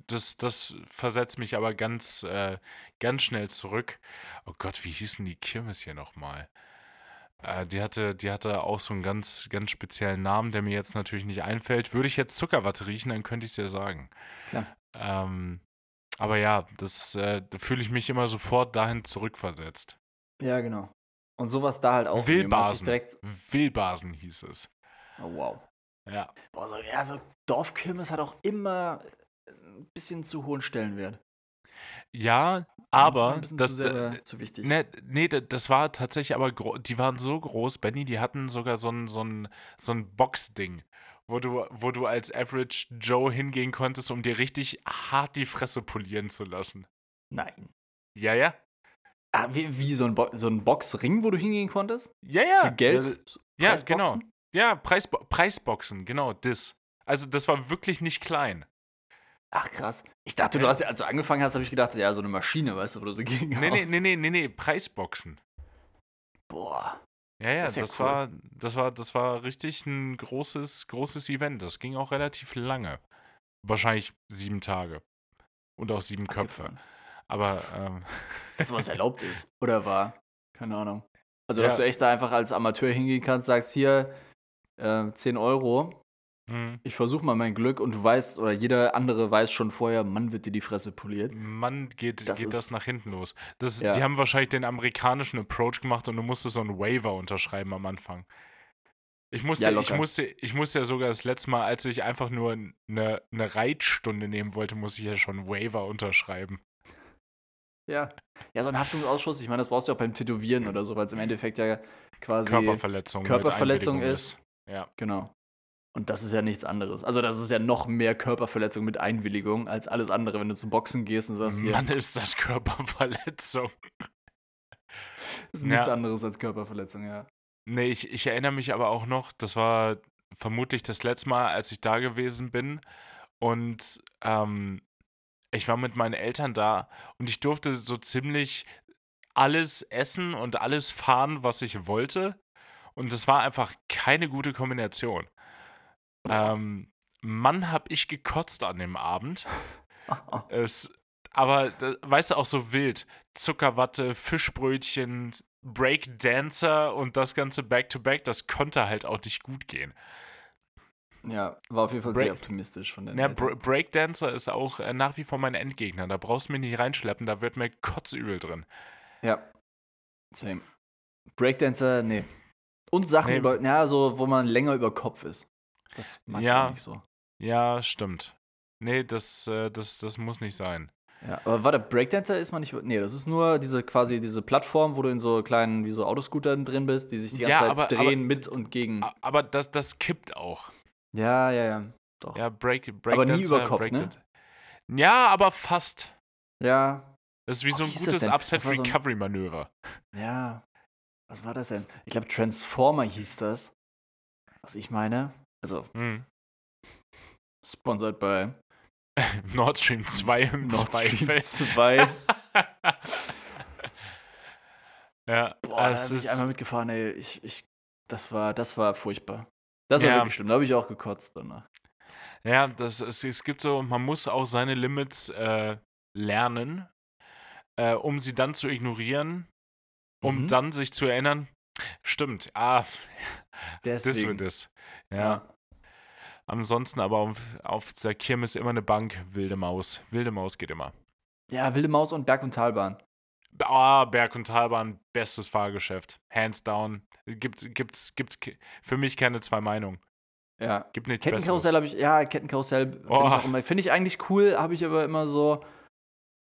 Das, das versetzt mich aber ganz, äh, ganz schnell zurück. Oh Gott, wie hießen die Kirmes hier nochmal? Äh, die, hatte, die hatte auch so einen ganz, ganz speziellen Namen, der mir jetzt natürlich nicht einfällt. Würde ich jetzt Zuckerwatte riechen, dann könnte ich es dir sagen. Klar. Ähm, aber ja, das, äh, da fühle ich mich immer sofort dahin zurückversetzt. Ja, genau. Und sowas da halt auch. Wildbasen. Direkt, Wildbasen hieß es. oh, wow. Ja. Boah, so, ja, so Dorfkirmes hat auch immer ein bisschen zu hohen Stellenwert. Ja, Das aber ein bisschen das, zu, sehr, zu wichtig. Ne, nee, da- das war tatsächlich aber, die waren so groß, Benny, die hatten sogar so ein, so ein, so ein Box-Ding, wo du, wo du als Average Joe hingehen konntest, um dir richtig hart die Fresse polieren zu lassen. Nein. Ja, ja. Ah, wie, wie so, ein Bo so ein Boxring, wo du hingehen konntest? Ja, ja. Für Geld? Äh, Ja, genau. Ja, Preisbo Preisboxen, genau, das. Also, das war wirklich nicht klein. Ach, krass. Ich dachte, du Ja. hast ja, als du angefangen hast, habe ich gedacht, ja, so eine Maschine, weißt du, wo du so gegen Nee, nee, nee, nee, nee, nee, Preisboxen. Boah. Ja, ja, Das das, ja cool. war, das war, das war richtig ein großes, großes Event. Das ging auch relativ lange. Wahrscheinlich sieben Tage. Und auch sieben Köpfe. Aber ähm, Das, was erlaubt ist. Oder war. Keine Ahnung. Also, Ja. dass du echt da einfach als Amateur hingehen kannst, sagst, hier, äh, 10 Euro, hm, ich versuche mal mein Glück und du weißt, oder jeder andere weiß schon vorher, Mann wird dir die Fresse poliert. Mann, geht, Das geht das ist- nach hinten los. Das, Ja. Die haben wahrscheinlich den amerikanischen Approach gemacht und du musstest so einen Waiver unterschreiben am Anfang. Ich musste, Ja, ich, musste, ich musste ja sogar das letzte Mal, als ich einfach nur eine, eine Reitstunde nehmen wollte, musste ich ja schon einen Waiver unterschreiben. Ja. Ja, so ein Haftungsausschuss, ich meine, das brauchst du auch beim Tätowieren oder so, weil es im Endeffekt ja quasi. Körperverletzung. Körperverletzung Einwilligung ist. Ja. Genau. Und das ist ja nichts anderes. Also, das ist ja noch mehr Körperverletzung mit Einwilligung als alles andere, wenn du zum Boxen gehst und sagst, hier, Mann, ist das Körperverletzung. ist nichts ja. anderes als Körperverletzung, ja. Nee, ich, ich erinnere mich aber auch noch, das war vermutlich das letzte Mal, als ich da gewesen bin. Und ähm, ich war mit meinen Eltern da und ich durfte so ziemlich alles essen und alles fahren, was ich wollte. Und das war einfach keine gute Kombination. Ähm, Mann, hab ich gekotzt an dem Abend. Es, aber, weißt du, auch so wild. Zuckerwatte, Fischbrötchen, Breakdancer und das ganze Back-to-Back, das konnte halt auch nicht gut gehen. Ja, war auf jeden Fall Break- sehr optimistisch von den Ja, Eltern. Br Breakdancer ist auch äh, nach wie vor mein Endgegner. Da brauchst du mich nicht reinschleppen, da wird mir kotzübel drin. Ja. Same. Breakdancer, nee. Und Sachen Nee. über, ja, so, wo man länger über Kopf ist. Das mag ich Ja. auch nicht so. Ja, stimmt. Nee, das, äh, das, das muss nicht sein. Ja, aber warte, Breakdancer ist man nicht. Nee, das ist nur diese quasi diese Plattform, wo du in so kleinen, wie so Autoscootern drin bist, die sich die ganze Ja, Zeit aber- drehen aber- mit und gegen. Aber das, das kippt auch. Ja, ja, ja. Doch. Ja. Break, Aber nie Breakdancer, über Kopf, ne? Breakdancer. Ja, aber fast. Ja. Das ist wie Oh, so ein gutes war so ein-. Ja. Was war das denn? Ich glaube, Transformer hieß das. Was ich meine. Also, Hm. sponsored by Nord Stream 2 im Nord Stream Zweifel. 2. ja, Boah, da bin ich einmal mitgefahren, ey. Ich, ich, das war, das war furchtbar. Das war Ja. wirklich schlimm. Da habe ich auch gekotzt danach. ja, das, es, es gibt so, man muss auch seine Limits äh, lernen, äh, um sie dann zu ignorieren, um Mhm. dann sich zu erinnern, stimmt, ah, Das Deswegen. wird es. Ja. Ansonsten aber auf, auf der Kirmes immer eine Bank, wilde Maus. Wilde Maus geht immer. Ja, Wilde Maus und Berg- und Talbahn. Ah, Berg- und Talbahn, bestes Fahrgeschäft. Hands down. Gibt, gibt's, gibt's für mich keine zwei Meinungen. Ja. Gibt nichts Kettenkarussell habe ich, ja, Kettenkarussell Oh. ich finde ich eigentlich cool, habe ich aber immer so,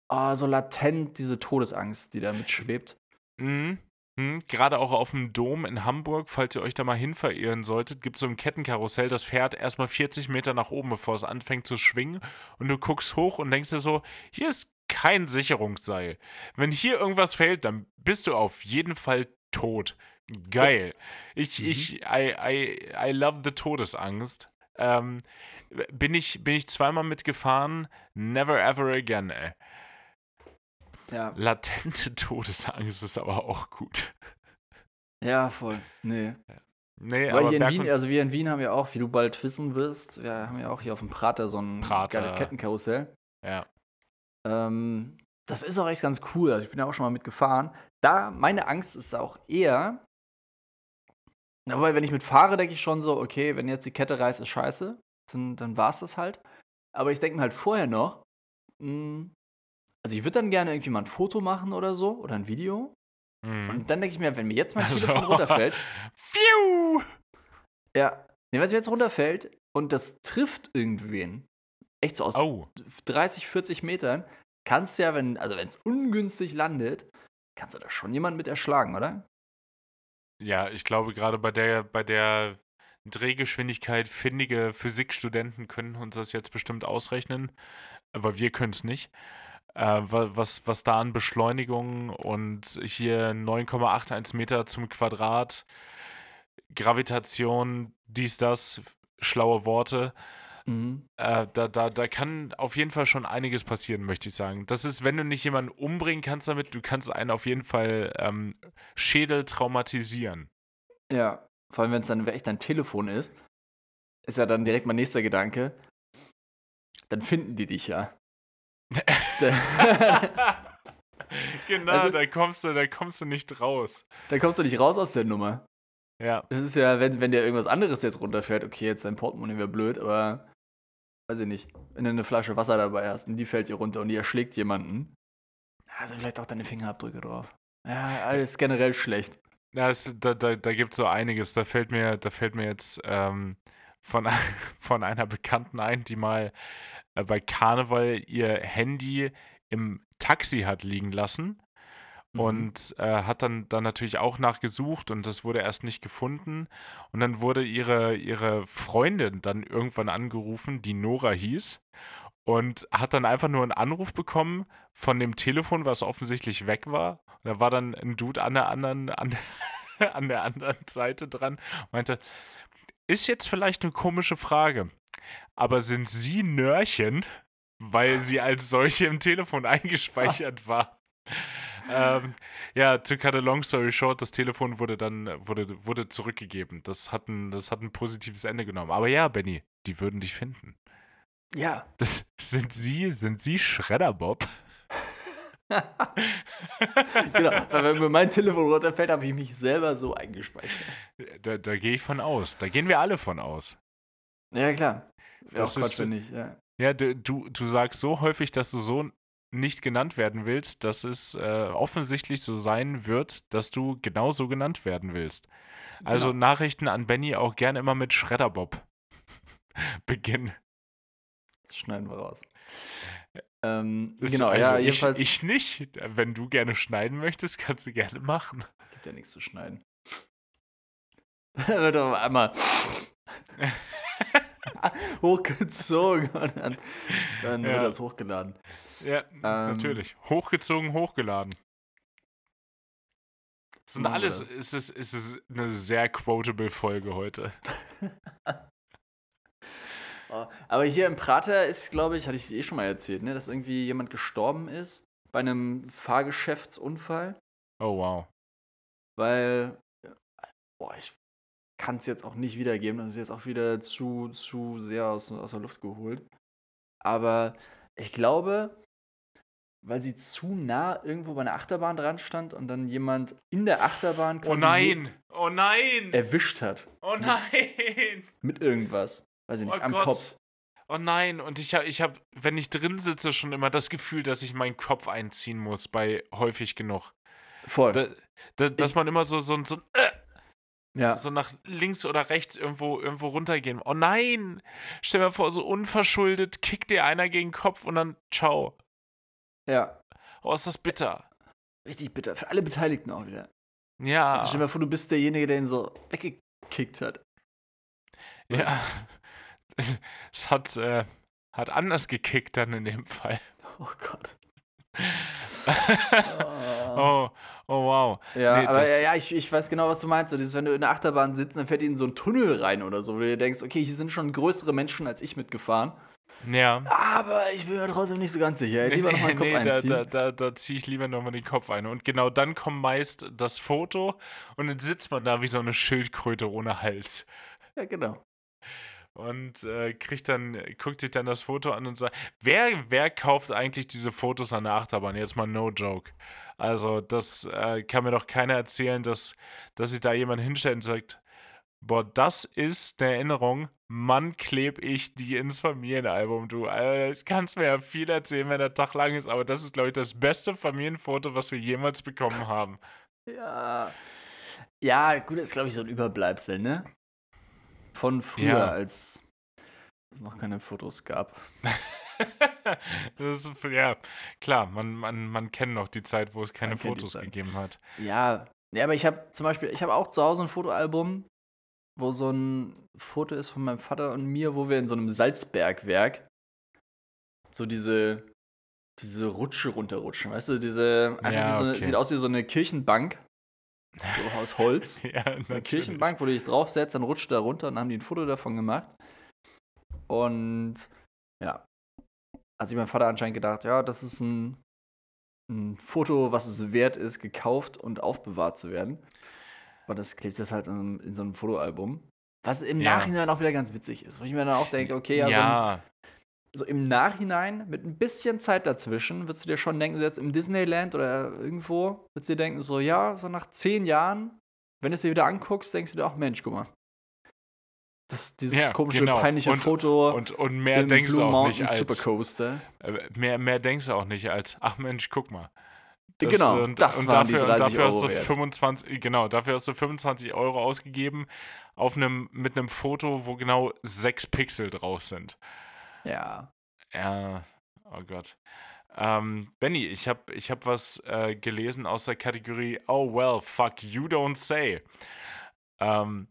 ah, so latent diese Todesangst, die da mitschwebt. Mhm. Mhm. Gerade auch auf dem Dom in Hamburg, falls ihr euch da mal hin verirren solltet, gibt es so ein Kettenkarussell, das fährt erstmal 40 Meter nach oben, bevor es anfängt zu schwingen. Und du guckst hoch und denkst dir so, hier ist kein Sicherungsseil. Wenn hier irgendwas fällt, dann bist du auf jeden Fall tot. Geil. Ich, Mhm. ich, I, I, I love the Todesangst. Ähm, bin, ich, bin ich zweimal mitgefahren, never ever again, ey. Ja. Latente Todesangst ist aber auch gut. Ja, voll. Nee. Nee, Weil aber hier in Wien, also wir in Wien haben ja auch, wie du bald wissen wirst, wir haben ja auch hier auf dem Prater so ein Prater. geiles Kettenkarussell. ja. Ähm, das ist auch echt ganz cool. Also ich bin da auch schon mal mitgefahren. Da, meine Angst ist auch eher, aber wenn ich mitfahre, denke ich schon so, okay, wenn jetzt die Kette reißt, ist scheiße. Dann, dann war es das halt. Aber ich denke mir halt vorher noch, mh, also ich würde dann gerne irgendwie mal ein Foto machen oder so oder ein Video. Mhm. Und dann denke ich mir, wenn mir jetzt mein Also- Telefon runterfällt, Pfiou! ja, nee, wenn es mir jetzt runterfällt und das trifft irgendwen, echt so aus Oh, 30, 40 Metern, kannst du ja, wenn, also wenn es ungünstig landet, kannst du da schon jemanden mit erschlagen, oder? ja, ich glaube gerade bei der, bei der Drehgeschwindigkeit findige Physikstudenten können uns das jetzt bestimmt ausrechnen, aber wir können es nicht. Äh, wa- was, was da an Beschleunigung und hier 9,81 Meter zum Quadrat, Gravitation, dies, das, schlaue Worte, Mhm. Äh, da, da, da kann auf jeden Fall schon einiges passieren, möchte ich sagen. Das ist, wenn du nicht jemanden umbringen kannst damit, du kannst einen auf jeden Fall ähm, Schädel traumatisieren. Ja, vor allem, wenn es dann echt dein Telefon ist, ist ja dann direkt mein nächster Gedanke. Dann finden die dich ja. Da- genau, Also- da kommst du, da kommst du nicht raus. dann kommst du nicht raus aus der Nummer. Ja. Das ist ja, wenn, wenn dir irgendwas anderes jetzt runterfällt, okay, jetzt dein Portemonnaie wäre blöd, aber weiß ich nicht. Wenn du eine Flasche Wasser dabei hast und die fällt dir runter und die erschlägt jemanden, also vielleicht auch deine Fingerabdrücke drauf. Ja, alles generell schlecht. Ja, es, da da, da gibt es so einiges. Da fällt mir, da fällt mir jetzt ähm, von, von einer Bekannten ein, die mal äh, bei Karneval ihr Handy im Taxi hat liegen lassen. Mhm. und äh, hat dann, dann natürlich auch nachgesucht und das wurde erst nicht gefunden. Und dann wurde ihre, ihre Freundin dann irgendwann angerufen, die Nora hieß, und hat dann einfach nur einen Anruf bekommen von dem Telefon, was offensichtlich weg war. Und da war dann ein Dude an der anderen, an der, an der anderen Seite dran und meinte, ist jetzt vielleicht eine komische Frage, aber sind Sie Nörchen? Weil sie als solche im Telefon eingespeichert war. ähm, ja, to cut a long story short, das Telefon wurde dann wurde, wurde zurückgegeben. Das hat, ein, das hat ein positives Ende genommen. Aber ja, Benny, die würden dich finden. Ja. Das sind Sie, sind Sie Schredderbob? genau, weil wenn mir mein Telefon runterfällt, habe ich mich selber so eingespeichert. Da, da gehe ich von aus. Da gehen wir alle von aus. Ja, klar. Das Quatsch, ist- wenn nicht, ja. Ja, du, du, sagst so häufig, dass du so nicht genannt werden willst, dass es äh, offensichtlich so sein wird, dass du genauso genannt werden willst. Also Genau. Nachrichten an Benny auch gerne immer mit Schredderbob beginnen. Das schneiden wir raus. Ähm, genau, also ja, ich, jedenfalls. ich nicht. Wenn du gerne schneiden möchtest, kannst du gerne machen. Gibt ja nichts zu schneiden. wird doch einmal hochgezogen und dann, dann Ja. wird das hochgeladen. Ja, Ähm. natürlich. Hochgezogen, hochgeladen. Das sind alles, es ist, es ist eine sehr quotable Folge heute. Oh, Aber hier im Prater ist, glaube ich, hatte ich eh schon mal erzählt, ne, dass irgendwie jemand gestorben ist bei einem Fahrgeschäftsunfall, Oh, wow. weil, boah, ich kann es jetzt auch nicht wiedergeben, das ist jetzt auch wieder zu, zu sehr aus, aus der Luft geholt. Aber ich glaube, weil sie zu nah irgendwo bei einer Achterbahn dran stand und dann jemand in der Achterbahn Oh quasi nein! Oh nein! erwischt hat. Oh nein! Mit irgendwas. Weiß ich nicht, Oh am Gott. Kopf. Oh nein, und ich habe, ich hab, wenn ich drin sitze, schon immer das Gefühl, dass ich meinen Kopf einziehen muss, bei häufig genug. Voll. Da, da, dass man immer so, so, so, äh, ja. so nach links oder rechts irgendwo, irgendwo runtergehen. Oh nein! Stell dir vor, so unverschuldet kickt dir einer gegen den Kopf und dann ciao. ja. Oh, ist das bitter. Richtig bitter. Für alle Beteiligten auch wieder. Ja. Also stell dir mal vor, du bist derjenige, der ihn so weggekickt hat. ja. Es hat, äh, hat anders gekickt dann in dem Fall. Oh Gott. oh, oh wow. Ja, Nee, aber ja, ja ich, ich weiß genau, was du meinst. So dieses, wenn du in der Achterbahn sitzt, dann fährt die in so einen Tunnel rein oder so, wo du dir denkst, okay, hier sind schon größere Menschen als ich mitgefahren. Ja. Aber ich bin mir trotzdem nicht so ganz sicher. Lieber nochmal den Kopf nee, da, einziehen. da, da, da ziehe ich lieber nochmal den Kopf ein. Und genau dann kommt meist das Foto und dann sitzt man da wie so eine Schildkröte ohne Hals. Ja, genau. Und äh, kriegt dann, guckt sich dann das Foto an und sagt, wer, wer kauft eigentlich diese Fotos an der Achterbahn? Jetzt mal no joke. Also, das äh, kann mir doch keiner erzählen, dass, dass sich da jemand hinstellt und sagt, boah, das ist eine Erinnerung, Mann, kleb ich die ins Familienalbum, du. Ich kannst mir ja viel erzählen, wenn der Tag lang ist, aber das ist, glaube ich, das beste Familienfoto, was wir jemals bekommen haben. Ja. Ja, gut, das ist, glaube ich, so ein Überbleibsel, ne? Von früher, Ja. als es noch keine Fotos gab. ist, ja, klar, man, man, man kennt noch die Zeit, wo es keine Man Fotos gegeben hat. Ja, ja, aber ich habe zum Beispiel, ich habe auch zu Hause ein Fotoalbum, wo so ein Foto ist von meinem Vater und mir, wo wir in so einem Salzbergwerk so diese, diese Rutsche runterrutschen, weißt du, diese, einfach Ja, so eine, okay. sieht aus wie so eine Kirchenbank, so aus Holz. Ja, Eine. Kirchenbank, wo du dich draufsetzt, dann rutscht da runter und haben die ein Foto davon gemacht. Und ja, hat sich mein Vater anscheinend gedacht, ja, das ist ein, ein Foto, was es wert ist, gekauft und aufbewahrt zu werden. Und das klebt jetzt halt in, in so einem Fotoalbum. Was im Ja. Nachhinein auch wieder ganz witzig ist, wo ich mir dann auch denke, okay, ja, Ja, So, ein, so im Nachhinein, mit ein bisschen Zeit dazwischen, würdest du dir schon denken, so jetzt im Disneyland oder irgendwo, würdest du dir denken, so, ja, so nach zehn Jahren, wenn du es dir wieder anguckst, denkst du dir auch, Mensch, guck mal. Das, dieses Ja, komische, genau. peinliche Und- Foto und, und mehr im denkst Blue du auch Mountain nicht als. Supercoaster. äh, Mehr, mehr denkst du auch nicht als, ach Mensch, guck mal. genau, und, das und waren die dafür, 30 dafür hast Euro du wert. 25, genau, dafür hast du 25 Euro ausgegeben auf einem, mit einem Foto, wo genau sechs Pixel drauf sind. Ja. Ja, oh Gott. Ähm, Benny, ich habe ich hab was äh, gelesen aus der Kategorie Oh well, fuck you don't say. Ähm,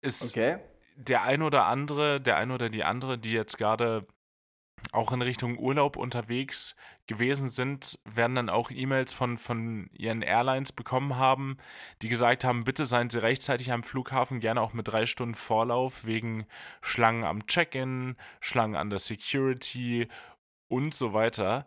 ist Okay. der ein oder andere, der ein oder die andere, die jetzt gerade auch in Richtung Urlaub unterwegs gewesen sind, werden dann auch E-Mails von, von ihren Airlines bekommen haben, die gesagt haben, bitte seien Sie rechtzeitig am Flughafen, gerne auch mit drei Stunden Vorlauf, wegen Schlangen am Check-in, Schlangen an der Security und so weiter.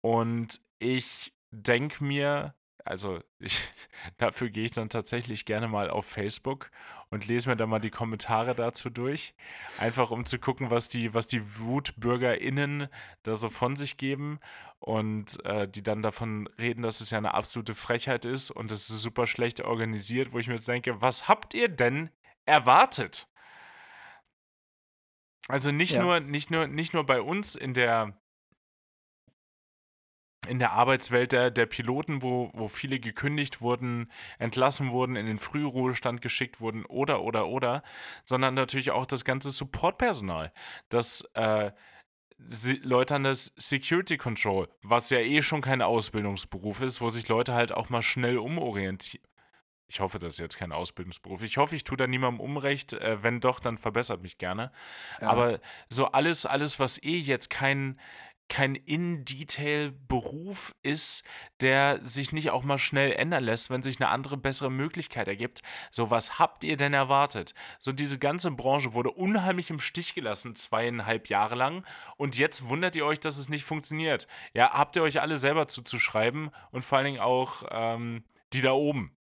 Und ich denke mir, also ich, dafür gehe ich dann tatsächlich gerne mal auf Facebook und lese mir dann mal die Kommentare dazu durch. Einfach um zu gucken, was die, was die WutbürgerInnen da so von sich geben und äh, die dann davon reden, dass es ja eine absolute Frechheit ist und es ist super schlecht organisiert, wo ich mir jetzt denke, was habt ihr denn erwartet? Also nicht Ja. nur, nicht nur, nicht nur bei uns in der in der Arbeitswelt der, der Piloten, wo, wo viele gekündigt wurden, entlassen wurden, in den Frühruhestand geschickt wurden oder, oder, oder, sondern natürlich auch das ganze Supportpersonal, das äh, Leute an das Security Control, was ja eh schon kein Ausbildungsberuf ist, wo sich Leute halt auch mal schnell umorientieren. Ich hoffe, das ist jetzt kein Ausbildungsberuf. Ich hoffe, ich tue da niemandem Unrecht. Äh, wenn doch, dann verbessert mich gerne. Ja. Aber so alles, alles, was eh jetzt kein, kein In-Detail-Beruf ist, der sich nicht auch mal schnell ändern lässt, wenn sich eine andere, bessere Möglichkeit ergibt. So, was habt ihr denn erwartet? So, diese ganze Branche wurde unheimlich im Stich gelassen, zweieinhalb Jahre lang. Und jetzt wundert ihr euch, dass es nicht funktioniert. Ja, habt ihr euch alle selber zuzuschreiben und vor allen Dingen auch ähm, die da oben.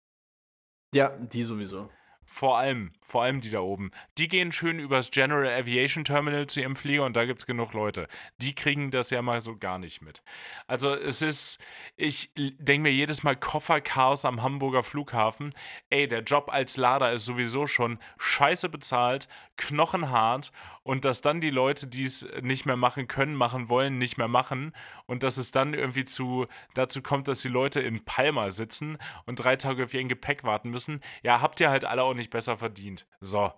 Ja, die sowieso. Vor allem, vor allem die da oben. Die gehen schön übers General Aviation Terminal zu ihrem Flieger und da gibt es genug Leute. Die kriegen das ja mal so gar nicht mit. Also es ist, ich denke mir jedes Mal Kofferchaos am Hamburger Flughafen. Ey, der Job als Lader ist sowieso schon scheiße bezahlt, knochenhart und dass dann die Leute, die es nicht mehr machen können, machen wollen, nicht mehr machen und dass es dann irgendwie zu, dazu kommt, dass die Leute in Palma sitzen und drei Tage auf ihr Gepäck warten müssen. Ja, habt ihr halt alle auch nicht besser verdient. So.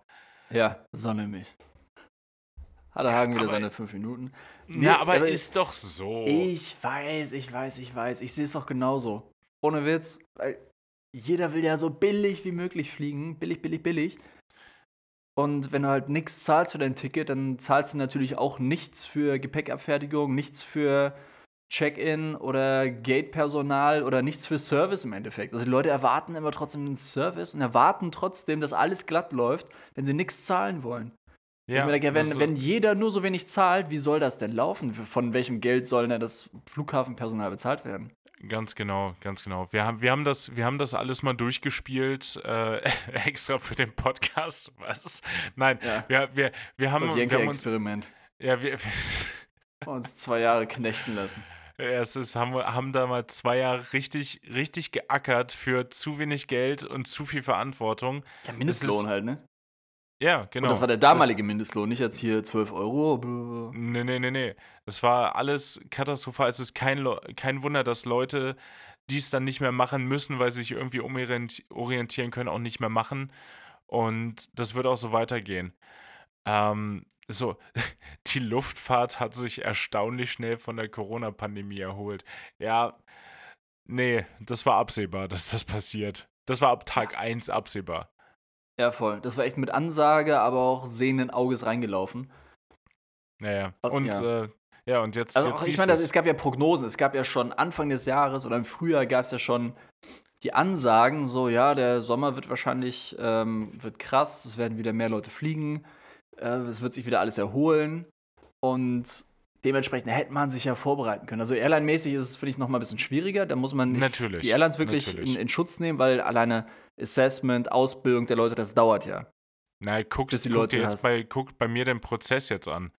Ja, so nämlich. Hat der Hagen wieder aber, seine fünf Minuten. Nee, ja, aber, aber ist doch so. Ich weiß, ich weiß, ich weiß. Ich sehe es doch genauso. Ohne Witz. Weil jeder will ja so billig wie möglich fliegen. Billig, billig, billig. Und wenn du halt nichts zahlst für dein Ticket, dann zahlst du natürlich auch nichts für Gepäckabfertigung, nichts für Check-in oder Gate-Personal oder nichts für Service im Endeffekt. Also die Leute erwarten immer trotzdem einen Service und erwarten trotzdem, dass alles glatt läuft, wenn sie nichts zahlen wollen. Ja, denke, wenn, so wenn jeder nur so wenig zahlt, wie soll das denn laufen? Von welchem Geld soll denn das Flughafenpersonal bezahlt werden? Ganz genau, ganz genau. Wir haben, wir haben, das, wir haben das alles mal durchgespielt, äh, extra für den Podcast. Was? Nein, ja. wir, wir, wir haben, das wir haben uns, Experiment. Ja, wir, wir uns zwei Jahre knechten lassen. Ja, es ist, haben, haben da mal zwei Jahre richtig, richtig geackert für zu wenig Geld und zu viel Verantwortung. Ja, Mindestlohn ist, halt, ne? Ja, genau. Und das war der damalige das, Mindestlohn, nicht jetzt hier 12 Euro. Nee, nee, nee, nee. Das war alles katastrophal. Es ist kein, kein Wunder, dass Leute dies dann nicht mehr machen müssen, weil sie sich irgendwie umorientieren können, auch nicht mehr machen. Und das wird auch so weitergehen. Ähm, so, die Luftfahrt hat sich erstaunlich schnell von der Corona-Pandemie erholt. Ja, nee, das war absehbar, dass das passiert. Das war ab Tag 1 absehbar. Ja, voll. Das war echt mit Ansage, aber auch sehenden Auges reingelaufen. Naja, und ja. Äh, ja, und jetzt. Also jetzt ich meine, es gab ja Prognosen. Es gab ja schon Anfang des Jahres oder im Frühjahr gab es ja schon die Ansagen, so, ja, der Sommer wird wahrscheinlich ähm, wird krass, es werden wieder mehr Leute fliegen, äh, es wird sich wieder alles erholen. Und dementsprechend hätte man sich ja vorbereiten können. Also Airline-mäßig ist es, finde ich, noch mal ein bisschen schwieriger. Da muss man die Airlines wirklich in, in, Schutz nehmen, weil alleine Assessment, Ausbildung der Leute, das dauert ja. Nein, guckst, guck dir jetzt bei, guck bei mir den Prozess jetzt an.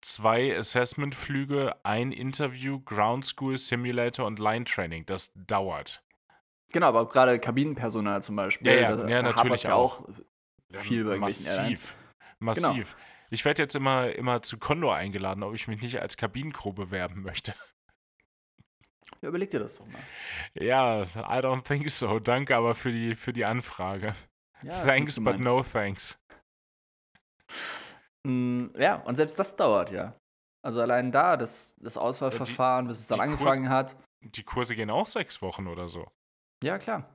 Zwei Assessment-Flüge, ein Interview, Ground School, Simulator und Line Training. Das dauert. Genau, aber gerade Kabinenpersonal zum Beispiel. Ja, ja, da, ja natürlich ja auch. Viel bei Massiv. Massiv. Genau. Ich werde jetzt immer, immer zu Condor eingeladen, ob ich mich nicht als Kabinencrew bewerben möchte. Ja, überleg dir das doch mal. Ja, I don't think so. Danke aber für die, für die Anfrage. Ja, thanks, but no thanks. Mm, ja, und selbst das dauert ja. Also allein da, das, das Auswahlverfahren, die, bis es dann angefangen Kurse, hat. Die Kurse gehen auch sechs Wochen oder so. Ja, klar.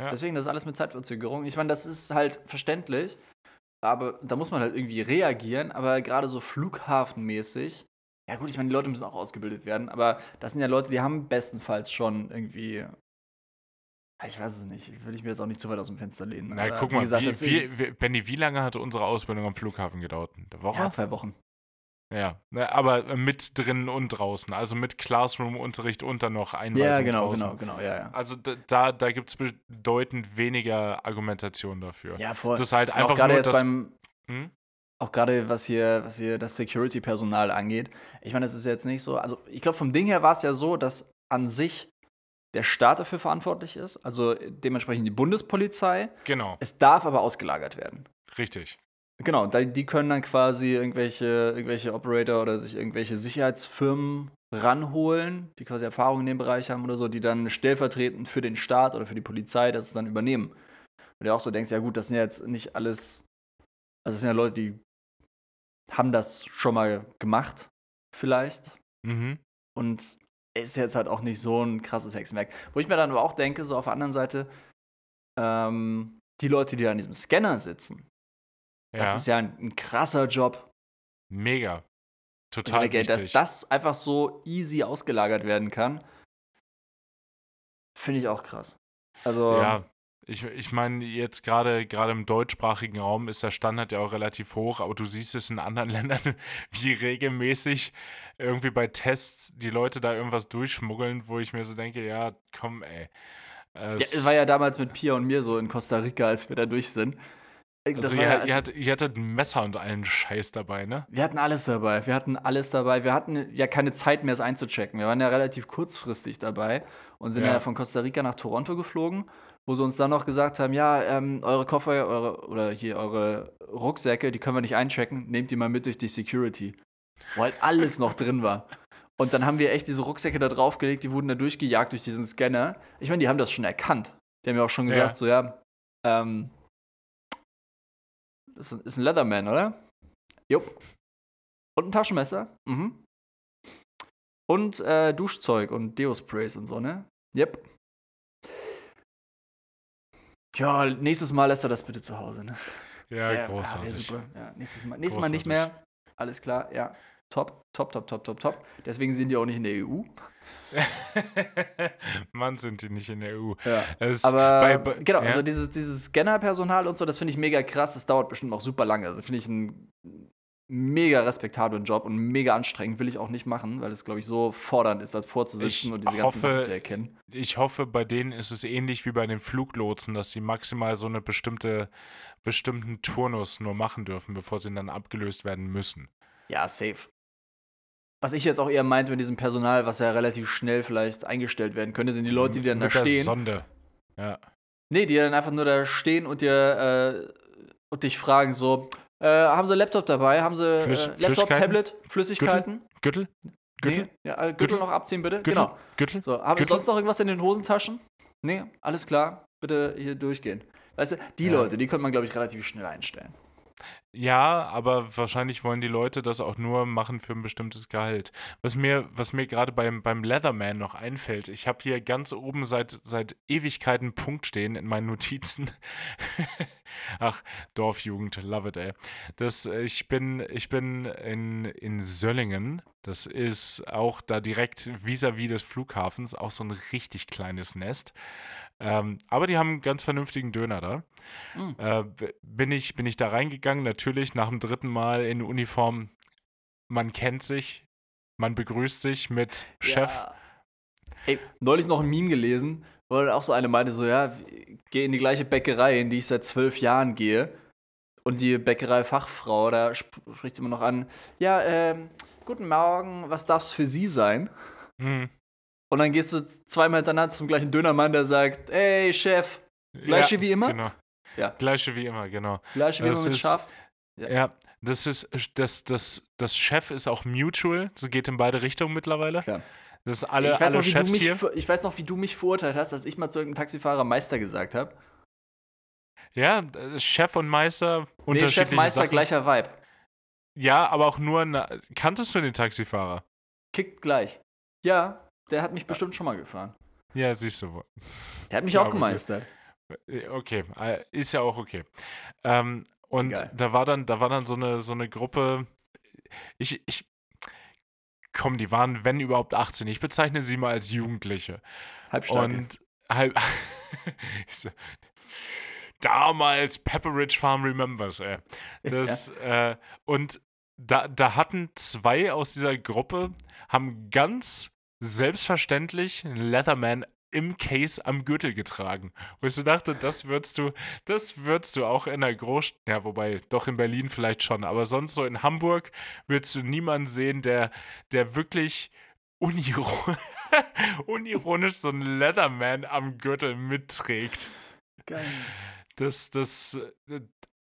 Ja. Deswegen, das ist alles mit Zeitverzögerung. Ich meine, das ist halt verständlich aber da muss man halt irgendwie reagieren, aber gerade so flughafenmäßig, ja gut, ich meine, die Leute müssen auch ausgebildet werden, aber das sind ja Leute, die haben bestenfalls schon irgendwie ich weiß es nicht. Will ich mir jetzt auch nicht zu weit aus dem Fenster lehnen. Na, guck mal, gesagt, wie, wie, Benny, wie lange hatte unsere Ausbildung am Flughafen gedauert? Eine Woche? Ja, zwei Wochen. Ja, ne, aber mit drinnen und draußen, also mit Classroom-Unterricht und dann noch Einweisung Ja, genau, draußen. genau, genau, ja, ja. Also da, da gibt es bedeutend weniger Argumentation dafür. Ja, voll. Das ist halt einfach auch nur jetzt das, beim, hm? Auch gerade was hier, was hier das Security-Personal angeht. Ich meine, es ist jetzt nicht so, also ich glaube, vom Ding her war es ja so, dass an sich der Staat dafür verantwortlich ist, also dementsprechend die Bundespolizei. Genau. Es darf aber ausgelagert werden. Richtig. Genau, die können dann quasi irgendwelche, irgendwelche Operator oder sich irgendwelche Sicherheitsfirmen ranholen, die quasi Erfahrung in dem Bereich haben oder so, die dann stellvertretend für den Staat oder für die Polizei das dann übernehmen. Und du auch so denkst, ja gut, das sind ja jetzt nicht alles, also das sind ja Leute, die haben das schon mal gemacht, vielleicht. Mhm. Und ist jetzt halt auch nicht so ein krasses Hexenwerk. Wo ich mir dann aber auch denke, so auf der anderen Seite, ähm, die Leute, die da an diesem Scanner sitzen, das ja. ist ja ein, ein, krasser Job. Mega. Total Geld, Dass das einfach so easy ausgelagert werden kann, finde ich auch krass. Also ja, ich, ich meine, jetzt gerade im deutschsprachigen Raum ist der Standard ja auch relativ hoch, aber du siehst es in anderen Ländern, wie regelmäßig irgendwie bei Tests die Leute da irgendwas durchschmuggeln, wo ich mir so denke, ja, komm, ey. Es ja, es war ja damals mit Pia und mir so in Costa Rica, als wir da durch sind. Also ihr, ja, ihr, hattet, ihr hattet ein Messer und allen Scheiß dabei, ne? Wir hatten alles dabei. Wir hatten alles dabei. Wir hatten ja keine Zeit mehr, es einzuchecken. Wir waren ja relativ kurzfristig dabei und sind Ja. ja, von Costa Rica nach Toronto geflogen, wo sie uns dann noch gesagt haben: Ja, ähm, eure Koffer eure, oder hier eure Rucksäcke, die können wir nicht einchecken. Nehmt die mal mit durch die Security. Wo halt alles noch drin war. Und dann haben wir echt diese Rucksäcke da draufgelegt, die wurden da durchgejagt durch diesen Scanner. Ich meine, die haben das schon erkannt. Die haben ja auch schon gesagt: Ja. So, ja, ähm, das ist ein Leatherman, oder? Jupp. Und ein Taschenmesser. Mhm. Und äh, Duschzeug und Deo-Sprays und so, ne? Yep. Ja, nächstes Mal lässt er das bitte zu Hause, ne? Ja, Ja, großartig. Ja, super. Ja, nächstes Mal, nächstes Mal nicht Großartig. mehr. Alles klar, ja. Top, top, top, top, top, top. Deswegen sind die auch nicht in der EU. Mann, sind die nicht in der EU. Ja. Aber bei- bei- genau, ja. also dieses, dieses Scanner-Personal und so, das finde ich mega krass. Das dauert bestimmt auch super lange. Also finde ich einen mega respektablen Job und mega anstrengend. Will ich auch nicht machen, weil es, glaube ich, so fordernd ist, das vorzusitzen Ich und diese ganzen hoffe- Sachen zu erkennen. ich hoffe, bei denen ist es ähnlich wie bei den Fluglotsen, dass sie maximal so eine bestimmte bestimmten Turnus nur machen dürfen, bevor sie dann abgelöst werden müssen. Ja, safe. Was ich jetzt auch eher meinte mit diesem Personal, was ja relativ schnell vielleicht eingestellt werden könnte, sind die Leute, die dann da Mit der stehen. Sonde. Ja. Nee, die dann einfach nur da stehen und dir äh, und dich fragen so, äh, haben sie Laptop dabei? Haben sie äh, Flüss- Laptop, Flüssigkeiten? Tablet, Flüssigkeiten? Gürtel? Gürtel? Nee. Ja, äh, Gürtel Gürtel? noch abziehen, bitte. Gürtel? Genau. Gürtel? So, haben wir Gürtel? sonst noch irgendwas in den Hosentaschen? Nee, alles klar. Bitte hier durchgehen. Weißt du, die Ja. Leute, die könnte man, glaube ich, relativ schnell einstellen. Ja, aber wahrscheinlich wollen die Leute das auch nur machen für ein bestimmtes Gehalt. Was mir, was mir gerade beim, beim Leatherman noch einfällt, ich habe hier ganz oben seit, seit Ewigkeiten einen Punkt stehen in meinen Notizen. Ach, Dorfjugend, love it, ey. Das, ich bin, ich bin in, in Söllingen. Das ist auch da direkt vis-à-vis des Flughafens, auch so ein richtig kleines Nest. Ähm, aber die haben einen ganz vernünftigen Döner da. Mhm. Äh, bin, ich, bin ich da reingegangen, natürlich nach dem dritten Mal in Uniform. Man kennt sich, man begrüßt sich mit Chef. Ja. Ey, neulich noch ein Meme gelesen, wo dann auch so eine meinte, so, ja, geh in die gleiche Bäckerei, in die ich seit zwölf Jahren gehe. Und die Bäckerei-Fachfrau, da sp- spricht immer noch an, ja, ähm, guten Morgen, was darf's für Sie sein? Hm. Und dann gehst du zweimal hintereinander zum gleichen Dönermann, der sagt, ey, Chef, Gleiche wie immer? Genau. Ja. Gleiche wie immer, genau. gleiche wie Das immer mit ist- Schaf. Ja. Ja, das ist, das, das, das Chef ist auch mutual. Das geht in beide Richtungen mittlerweile. Klar. Das ist alle, ich, weiß alle noch, wie du Chefs mich, hier. ich weiß noch, wie du mich verurteilt hast, als ich mal zu irgendeinem Taxifahrer Meister gesagt habe. Ja, Chef und Meister, Nee, unterschiedliche Chef, Meister, Sachen. gleicher Vibe. Ja, aber auch nur, na, kanntest du den Taxifahrer? Kickt gleich. Ja, der hat mich bestimmt schon mal gefahren. Ja, siehst du wohl. Der hat mich Ja, auch gemeistert. Äh, Okay, äh, ist ja auch okay. Ähm, und Egal. da war dann, da war dann so eine, so eine Gruppe. Ich, ich, komm, die waren, wenn überhaupt 18. Ich bezeichne sie mal als Jugendliche. Halbstarke. Und halb. So, Damals Pepperidge Farm Remembers, ey. Das, äh, und da, da hatten zwei aus dieser Gruppe, haben ganz selbstverständlich einen Leatherman im Case am Gürtel getragen. Wo ich so dachte, das würdest du, das würdest du auch in der Großstadt, ja, wobei, doch in Berlin vielleicht schon, aber sonst so in Hamburg würdest du niemanden sehen, der, der wirklich uniro unironisch so einen Leatherman am Gürtel mitträgt. Geil. Das, das, äh,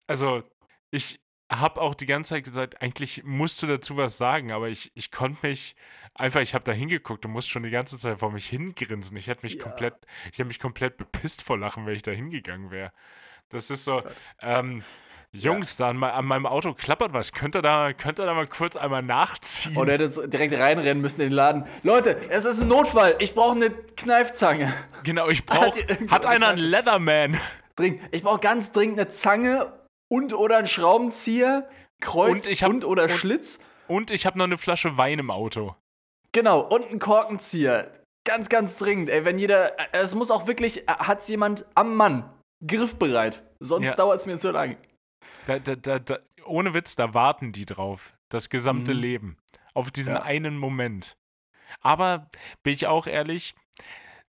also ich habe auch die ganze Zeit gesagt, eigentlich musst du dazu was sagen, aber ich, ich konnte mich einfach, ich habe da hingeguckt und musste schon die ganze Zeit vor mich hingrinsen. Ich hätte mich Ja. komplett, ich habe mich komplett bepisst vor Lachen, wenn ich da hingegangen wäre. Das ist so, ähm, Jungs, da an, an meinem Auto klappert was. Könnt ihr da, könnt ihr da mal kurz einmal nachziehen? Und er hätte direkt reinrennen müssen in den Laden. Leute, es ist ein Notfall. Ich brauche eine Kneifzange. genau, ich brauche, Hat hat einer einen eine Leatherman? Dringend. Ich brauche ganz dringend eine Zange und oder einen Schraubenzieher, Kreuz Und hab- und oder und- Schlitz. Und ich habe noch eine Flasche Wein im Auto. Genau, und einen Korkenzieher. Ganz, ganz dringend. Ey, wenn jeder. äh, Es muss auch wirklich. Hat jemand am Mann griffbereit. Sonst Ja. dauert es mir zu lang. Da, da, da, ohne Witz, da warten die drauf. Das gesamte Mhm. Leben. Auf diesen Ja. einen Moment. Aber bin ich auch ehrlich,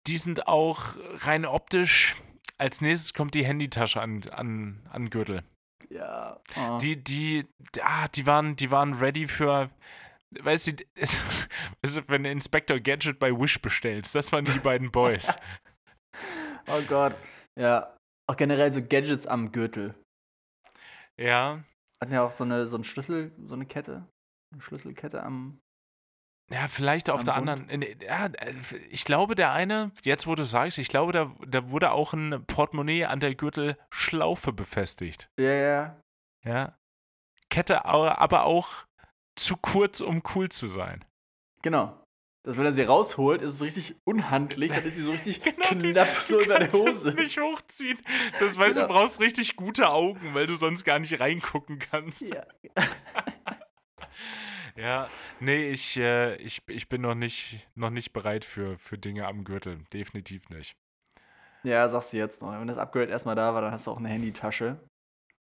die sind auch rein optisch. Als nächstes kommt die Handytasche an, an, an Gürtel. Ja. Oh. Die, die, ah, die waren, die waren ready für, weißt du, wenn du Inspector Gadget bei Wish bestellst, das waren die beiden Boys. oh Gott. Ja. Auch generell so Gadgets am Gürtel. Ja. Hatten ja auch so eine, so einen Schlüssel, so eine Kette. Eine Schlüsselkette am. Ja, vielleicht auf der Bund. anderen. Ja, ich glaube, der eine, jetzt wo du sagst, ich glaube, da, da wurde auch ein Portemonnaie an der Gürtelschlaufe befestigt. Ja, ja. Ja. Kette aber auch zu kurz, um cool zu sein. Genau. Dass wenn er sie rausholt, ist es richtig unhandlich, dann ist sie so richtig Genau, du- knapp so du über der Hose. Es nicht hochziehen. Das weißt Genau. du, brauchst richtig gute Augen, weil du sonst gar nicht reingucken kannst. Ja. Ja, nee, ich, äh, ich, ich bin noch nicht, noch nicht bereit für, für Dinge am Gürtel. Definitiv nicht. ja, sagst du jetzt noch. Wenn das Upgrade erstmal da war, dann hast du auch eine Handytasche.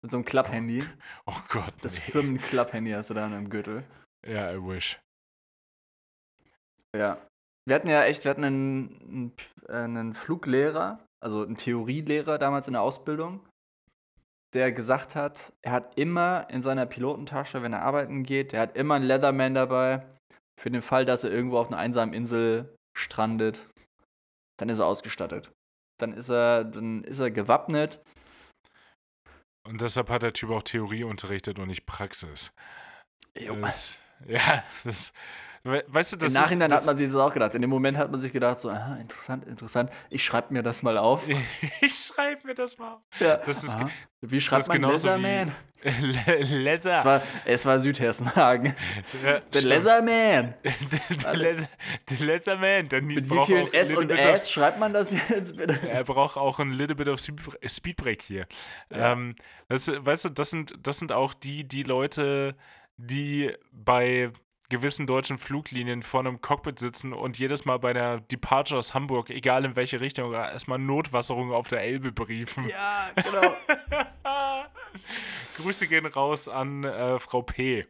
Mit so einem Klapp-Handy. Oh Gott. Das nee. Firmen-Klapp-Handy hast du dann im Gürtel. Ja, I wish. Ja. Wir hatten ja echt, wir hatten einen, einen, Fluglehrer, also einen Theorielehrer damals in der Ausbildung, der gesagt hat, er hat immer in seiner Pilotentasche, wenn er arbeiten geht, der hat immer einen Leatherman dabei, für den Fall, dass er irgendwo auf einer einsamen Insel strandet. Dann ist er ausgestattet. Dann ist er, dann ist er gewappnet. Und deshalb hat der Typ auch Theorie unterrichtet und nicht Praxis. Jo. Das, ja, das we- weißt du, das Im Nachhinein ist, das, hat man sich das auch gedacht. In dem Moment hat man sich gedacht, so, aha, interessant, interessant. Ich schreibe mir das mal auf. Ich schreibe mir das mal. Ja. Das ist Aha. Wie schreibt ist man Leatherman? Le- Leather. Es war, es war Südhessenhagen. Ja, Der stimmt. Leatherman. der Leatherman. Mit wie vielen S und S schreibt man das jetzt bitte? Er braucht auch ein little bit of Speed- Speedbreak hier. Ja. Ähm, das, weißt du, das sind, das sind auch die, die Leute, die bei gewissen deutschen Fluglinien vor einem Cockpit sitzen und jedes Mal bei der Departure aus Hamburg, egal in welche Richtung, erstmal Notwasserung auf der Elbe briefen. Ja, genau. Grüße gehen raus an äh, Frau P.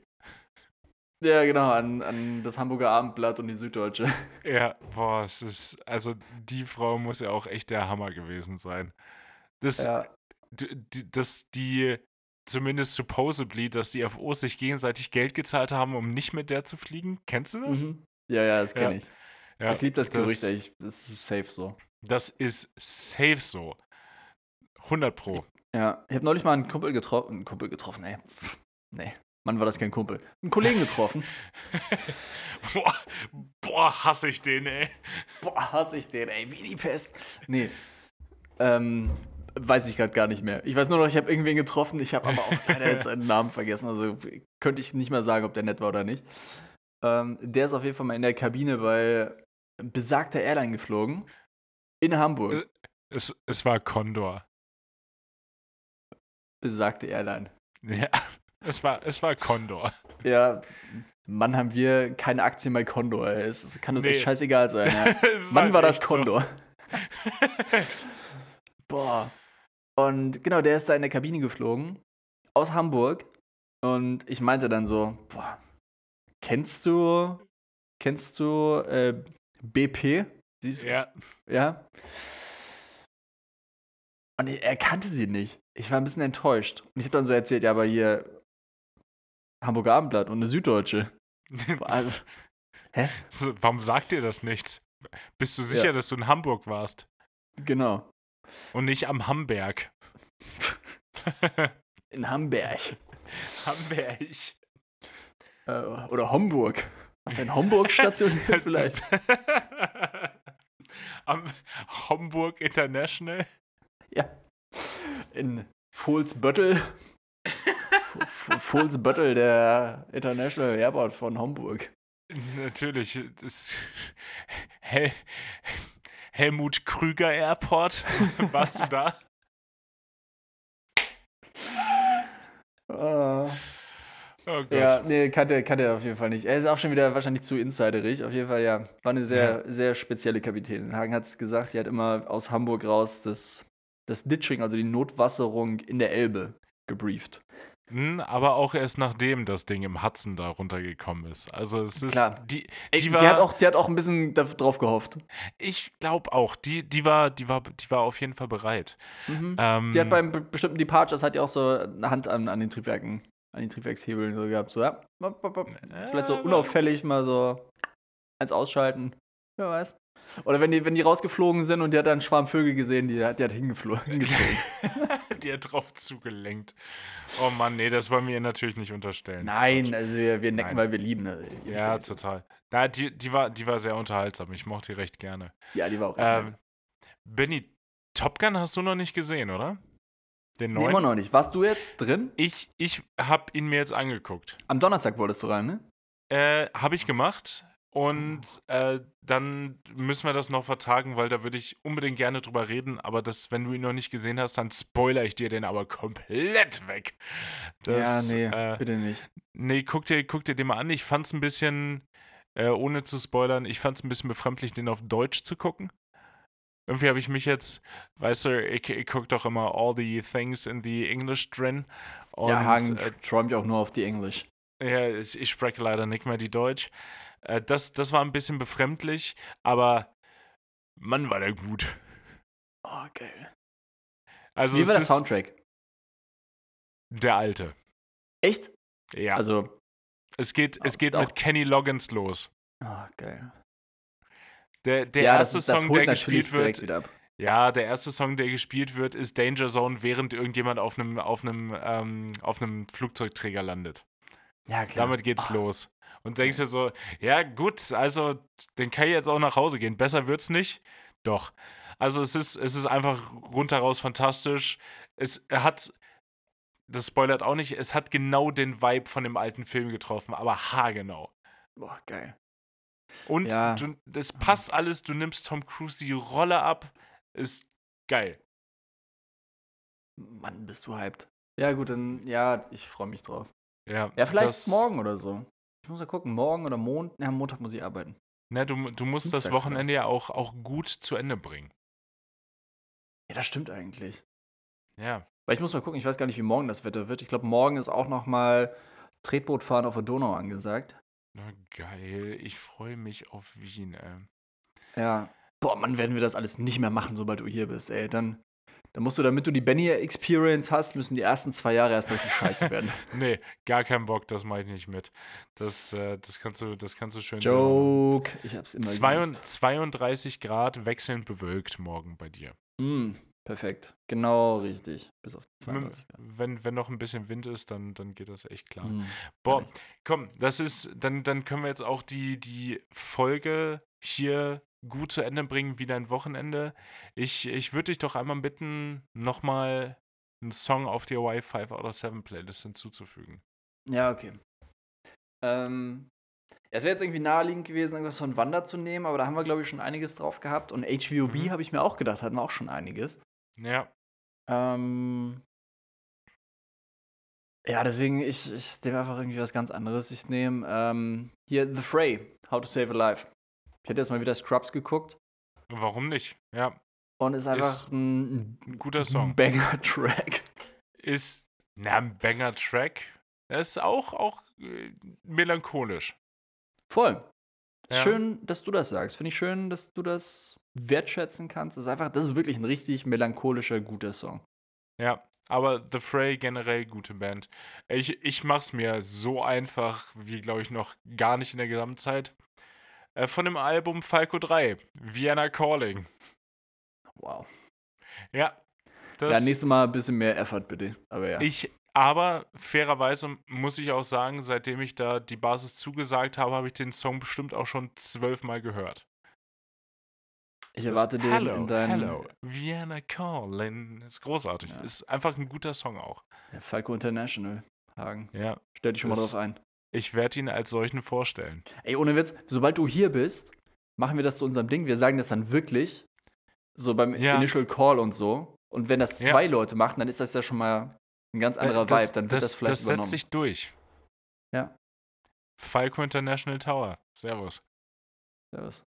Ja, genau, an, an das Hamburger Abendblatt und die Süddeutsche. Ja, boah, es ist, also die Frau muss ja auch echt der Hammer gewesen sein. Das, Ja, d- die, dass die zumindest supposedly, dass die FOs sich gegenseitig Geld gezahlt haben, um nicht mit der zu fliegen. Kennst du das? mhm. ja, ja, das kenne Ja. ich. Ja, ich liebe das Gerücht, das, ich, das ist safe so. das ist safe so. 100 pro. Ja, ich habe neulich mal einen Kumpel getroffen. Einen Kumpel getroffen, ey. Nee, Mann, war das kein Kumpel. Einen Kollegen getroffen. boah, boah, hasse ich den, ey. Boah, hasse ich den, ey, wie die Pest. Nee. Ähm, weiß ich gerade gar nicht mehr. Ich weiß nur noch, ich habe irgendwen getroffen, ich habe aber auch leider jetzt seinen Namen vergessen. Also könnte ich nicht mal sagen, ob der nett war oder nicht. Ähm, der ist auf jeden Fall mal in der Kabine bei besagter Airline geflogen. In Hamburg. Es, es war Condor. Besagte Airline. Ja, es war, es war Condor. Ja, Mann, haben wir keine Aktien bei Condor. ey. Es es kann uns echt Nee. scheißegal sein. Ja. Mann, halt war das echt so. Condor. Boah. Und genau, der ist da in der Kabine geflogen. Aus Hamburg. Und ich meinte dann so, boah, kennst du, kennst du äh, BP? Siehst, Ja, ja. Und er kannte sie nicht. Ich war ein bisschen enttäuscht. Und ich habe dann so erzählt, ja, aber hier Hamburger Abendblatt und eine Süddeutsche. Also, hä? Warum sagt dir das nichts? Bist du sicher, Ja. dass du in Hamburg warst Genau. Und nicht am Hamberg? In Hamburg. Hamberg. Äh, oder Homburg. Was in Homburg stationiert vielleicht? am Hamburg International. Ja. In Fuhlsböttel. F- Fuhlsböttel, der International Airport von Homburg. Natürlich. Das Hel Helmut Krüger Airport. Warst du da? Ah. Oh Gott. Ja, nee, kannte, kannte er auf jeden Fall nicht. Er ist auch schon wieder wahrscheinlich zu insiderig. Auf jeden Fall, ja. War eine sehr, sehr spezielle Kapitänin. Hagen hat es gesagt, die hat immer aus Hamburg raus das, das Ditching, also die Notwasserung in der Elbe, gebrieft. Hm, aber auch erst nachdem das Ding im Hudson da runtergekommen ist. Also es ist Klar. die, die die, war, hat auch, die hat auch ein bisschen drauf gehofft. ich glaube auch, die, die war, die war, die war auf jeden Fall bereit. Mhm. Ähm, Die hat beim be- bestimmten Departures hat ja auch so eine Hand an, an den Triebwerken, an den Triebwerkshebeln so gehabt. So, ja, vielleicht so unauffällig mal so eins ausschalten. Wer weiß. Oder wenn die, wenn die rausgeflogen sind und die hat dann einen Schwarm Vögel gesehen, die hat, die hat hingeflogen, hat drauf zugelenkt. Oh Mann, nee, das wollen wir ihr natürlich nicht unterstellen. Nein, also wir, wir necken, Nein. weil wir lieben. Ne? Ja, total. Na, die, die, war, die war sehr unterhaltsam. Ich mochte die recht gerne. Ja, die war auch nett. Ähm, Benny, Top Gun hast du noch nicht gesehen, oder? Den Nee, neuen? immer noch nicht. Warst du jetzt drin? ich ich habe ihn mir jetzt angeguckt. Am Donnerstag wolltest du rein, ne? Äh, habe ich gemacht. Und äh, dann müssen wir das noch vertagen, weil da würde ich unbedingt gerne drüber reden. Aber das, wenn du ihn noch nicht gesehen hast, dann spoiler ich dir den aber komplett weg. Das, ja, nee, Äh, bitte nicht. nee, guck dir, guck dir den mal an. Ich fand's ein bisschen, äh, ohne zu spoilern, ich fand's ein bisschen befremdlich, den auf Deutsch zu gucken. Irgendwie habe ich mich jetzt, weißt du, ich, ich gucke doch immer all the things in the English drin. Und, ja, Hagen äh, träumt auch nur auf die Englisch. ja, ich, ich spreche leider nicht mehr die Deutsch. Äh, das, das war ein bisschen befremdlich, aber Mann, war der gut. Oh, geil. Also Wie es war der Soundtrack? der alte. Echt? Ja, Also, es geht, es auch- geht mit Kenny Loggins los. oh, geil. Der, der ja, erste das, ist, Song, der gespielt wird, ja, der erste Song, der gespielt wird, ist Danger Zone, während irgendjemand auf einem, auf einem, ähm, auf einem Flugzeugträger landet. Ja, klar. Damit geht's Ah, los. Und denkst dir so, ja gut, also den kann ich jetzt auch nach Hause gehen. Besser wird's nicht. Doch. Also es ist, es ist einfach rundheraus fantastisch. Es hat, das spoilert auch nicht, es hat genau den Vibe von dem alten Film getroffen, aber haargenau. Boah, geil. Und Ja. du, das passt alles, du nimmst Tom Cruise die Rolle ab, ist geil. Mann, bist du hyped. Ja, gut, dann, ja, ich freue mich drauf. Ja, Ja, vielleicht morgen oder so. Ich muss mal gucken, morgen oder. Ja, am Montag muss ich arbeiten. Ne, du, du musst das Dienstag Wochenende ja auch, auch gut zu Ende bringen. Ja, das stimmt eigentlich. Ja. Weil ich muss mal gucken, ich weiß gar nicht, wie morgen das Wetter wird. Ich glaube, morgen ist auch noch mal Tretbootfahren auf der Donau angesagt. Na geil, ich freue mich auf Wien, ey. Ja. Boah, Mann, werden wir das alles nicht mehr machen, sobald du hier bist, ey. Dann, dann musst du, damit du die Benny-Experience hast, müssen die ersten zwei Jahre erstmal richtig scheiße werden. Nee, gar keinen Bock, das mache ich nicht mit. Das, äh, das, kannst du, das kannst du schön Joke. Ich hab's immer. Zwei und- 32 Grad wechselnd bewölkt morgen bei dir. Mm, perfekt. Genau richtig. Bis auf die Wenn, 32 Grad. wenn, wenn noch ein bisschen Wind ist, dann, dann geht das echt klar. Mm. Boah, komm, das ist, dann, dann können wir jetzt auch die, die Folge hier gut zu Ende bringen, wie dein Wochenende. Ich, ich würde dich doch einmal bitten, nochmal einen Song auf die Hawaii 5 out of 7 Playlist hinzuzufügen. Ja, okay. Ähm, ja, es wäre jetzt irgendwie naheliegend gewesen, irgendwas von Wander zu nehmen, aber da haben wir, glaube ich, schon einiges drauf gehabt. Und HVOB Mhm. habe ich mir auch gedacht, hatten wir auch schon einiges. Ja, Ähm, ja, deswegen, ich, ich nehme einfach irgendwie was ganz anderes. Ich nehme ähm, hier The Fray, How to Save a Life. Ich hätte jetzt mal wieder Scrubs geguckt warum nicht? Ja, und ist einfach Ist ein, ein guter Song. Banger-Track. Ist, na, ein Banger-Track. Er ist auch, auch äh, melancholisch. Voll. Ja. Schön, dass du das sagst. Finde ich schön, dass du das wertschätzen kannst. Das ist einfach, das ist wirklich ein richtig melancholischer, guter Song. Ja, aber The Fray generell gute Band. Ich, ich mach's mir so einfach, wie glaube ich noch gar nicht in der Gesamtzeit. Äh, von dem Album Falco 3, Vienna Calling. Wow. Ja. Das, ja, nächstes Mal ein bisschen mehr Effort, bitte. Aber ja. Ich, aber fairerweise muss ich auch sagen, seitdem ich da die Basis zugesagt habe, habe ich den Song bestimmt auch schon zwölfmal gehört. Ich Das erwarte den Hello, in deinem. Hello, Vienna Calling. Ist großartig. Ja. Ist einfach ein guter Song auch. Ja, Falco International, Hagen. Ja. Stell dich schon mal Das- drauf ein. Ich werde ihn als solchen vorstellen. Ey, ohne Witz, sobald du hier bist, machen wir das zu unserem Ding. Wir sagen das dann wirklich. So beim Ja. Initial Call und so. Und wenn das Ja. zwei Leute machen, dann ist das ja schon mal ein ganz anderer Äh, das, Vibe. Dann wird das, vielleicht das übernommen. setzt sich durch. Ja. Falco International Tower. Servus. Servus.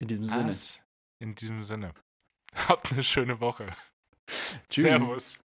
In diesem Sinne. Was? In diesem Sinne. Habt eine schöne Woche. Tschüss. Servus.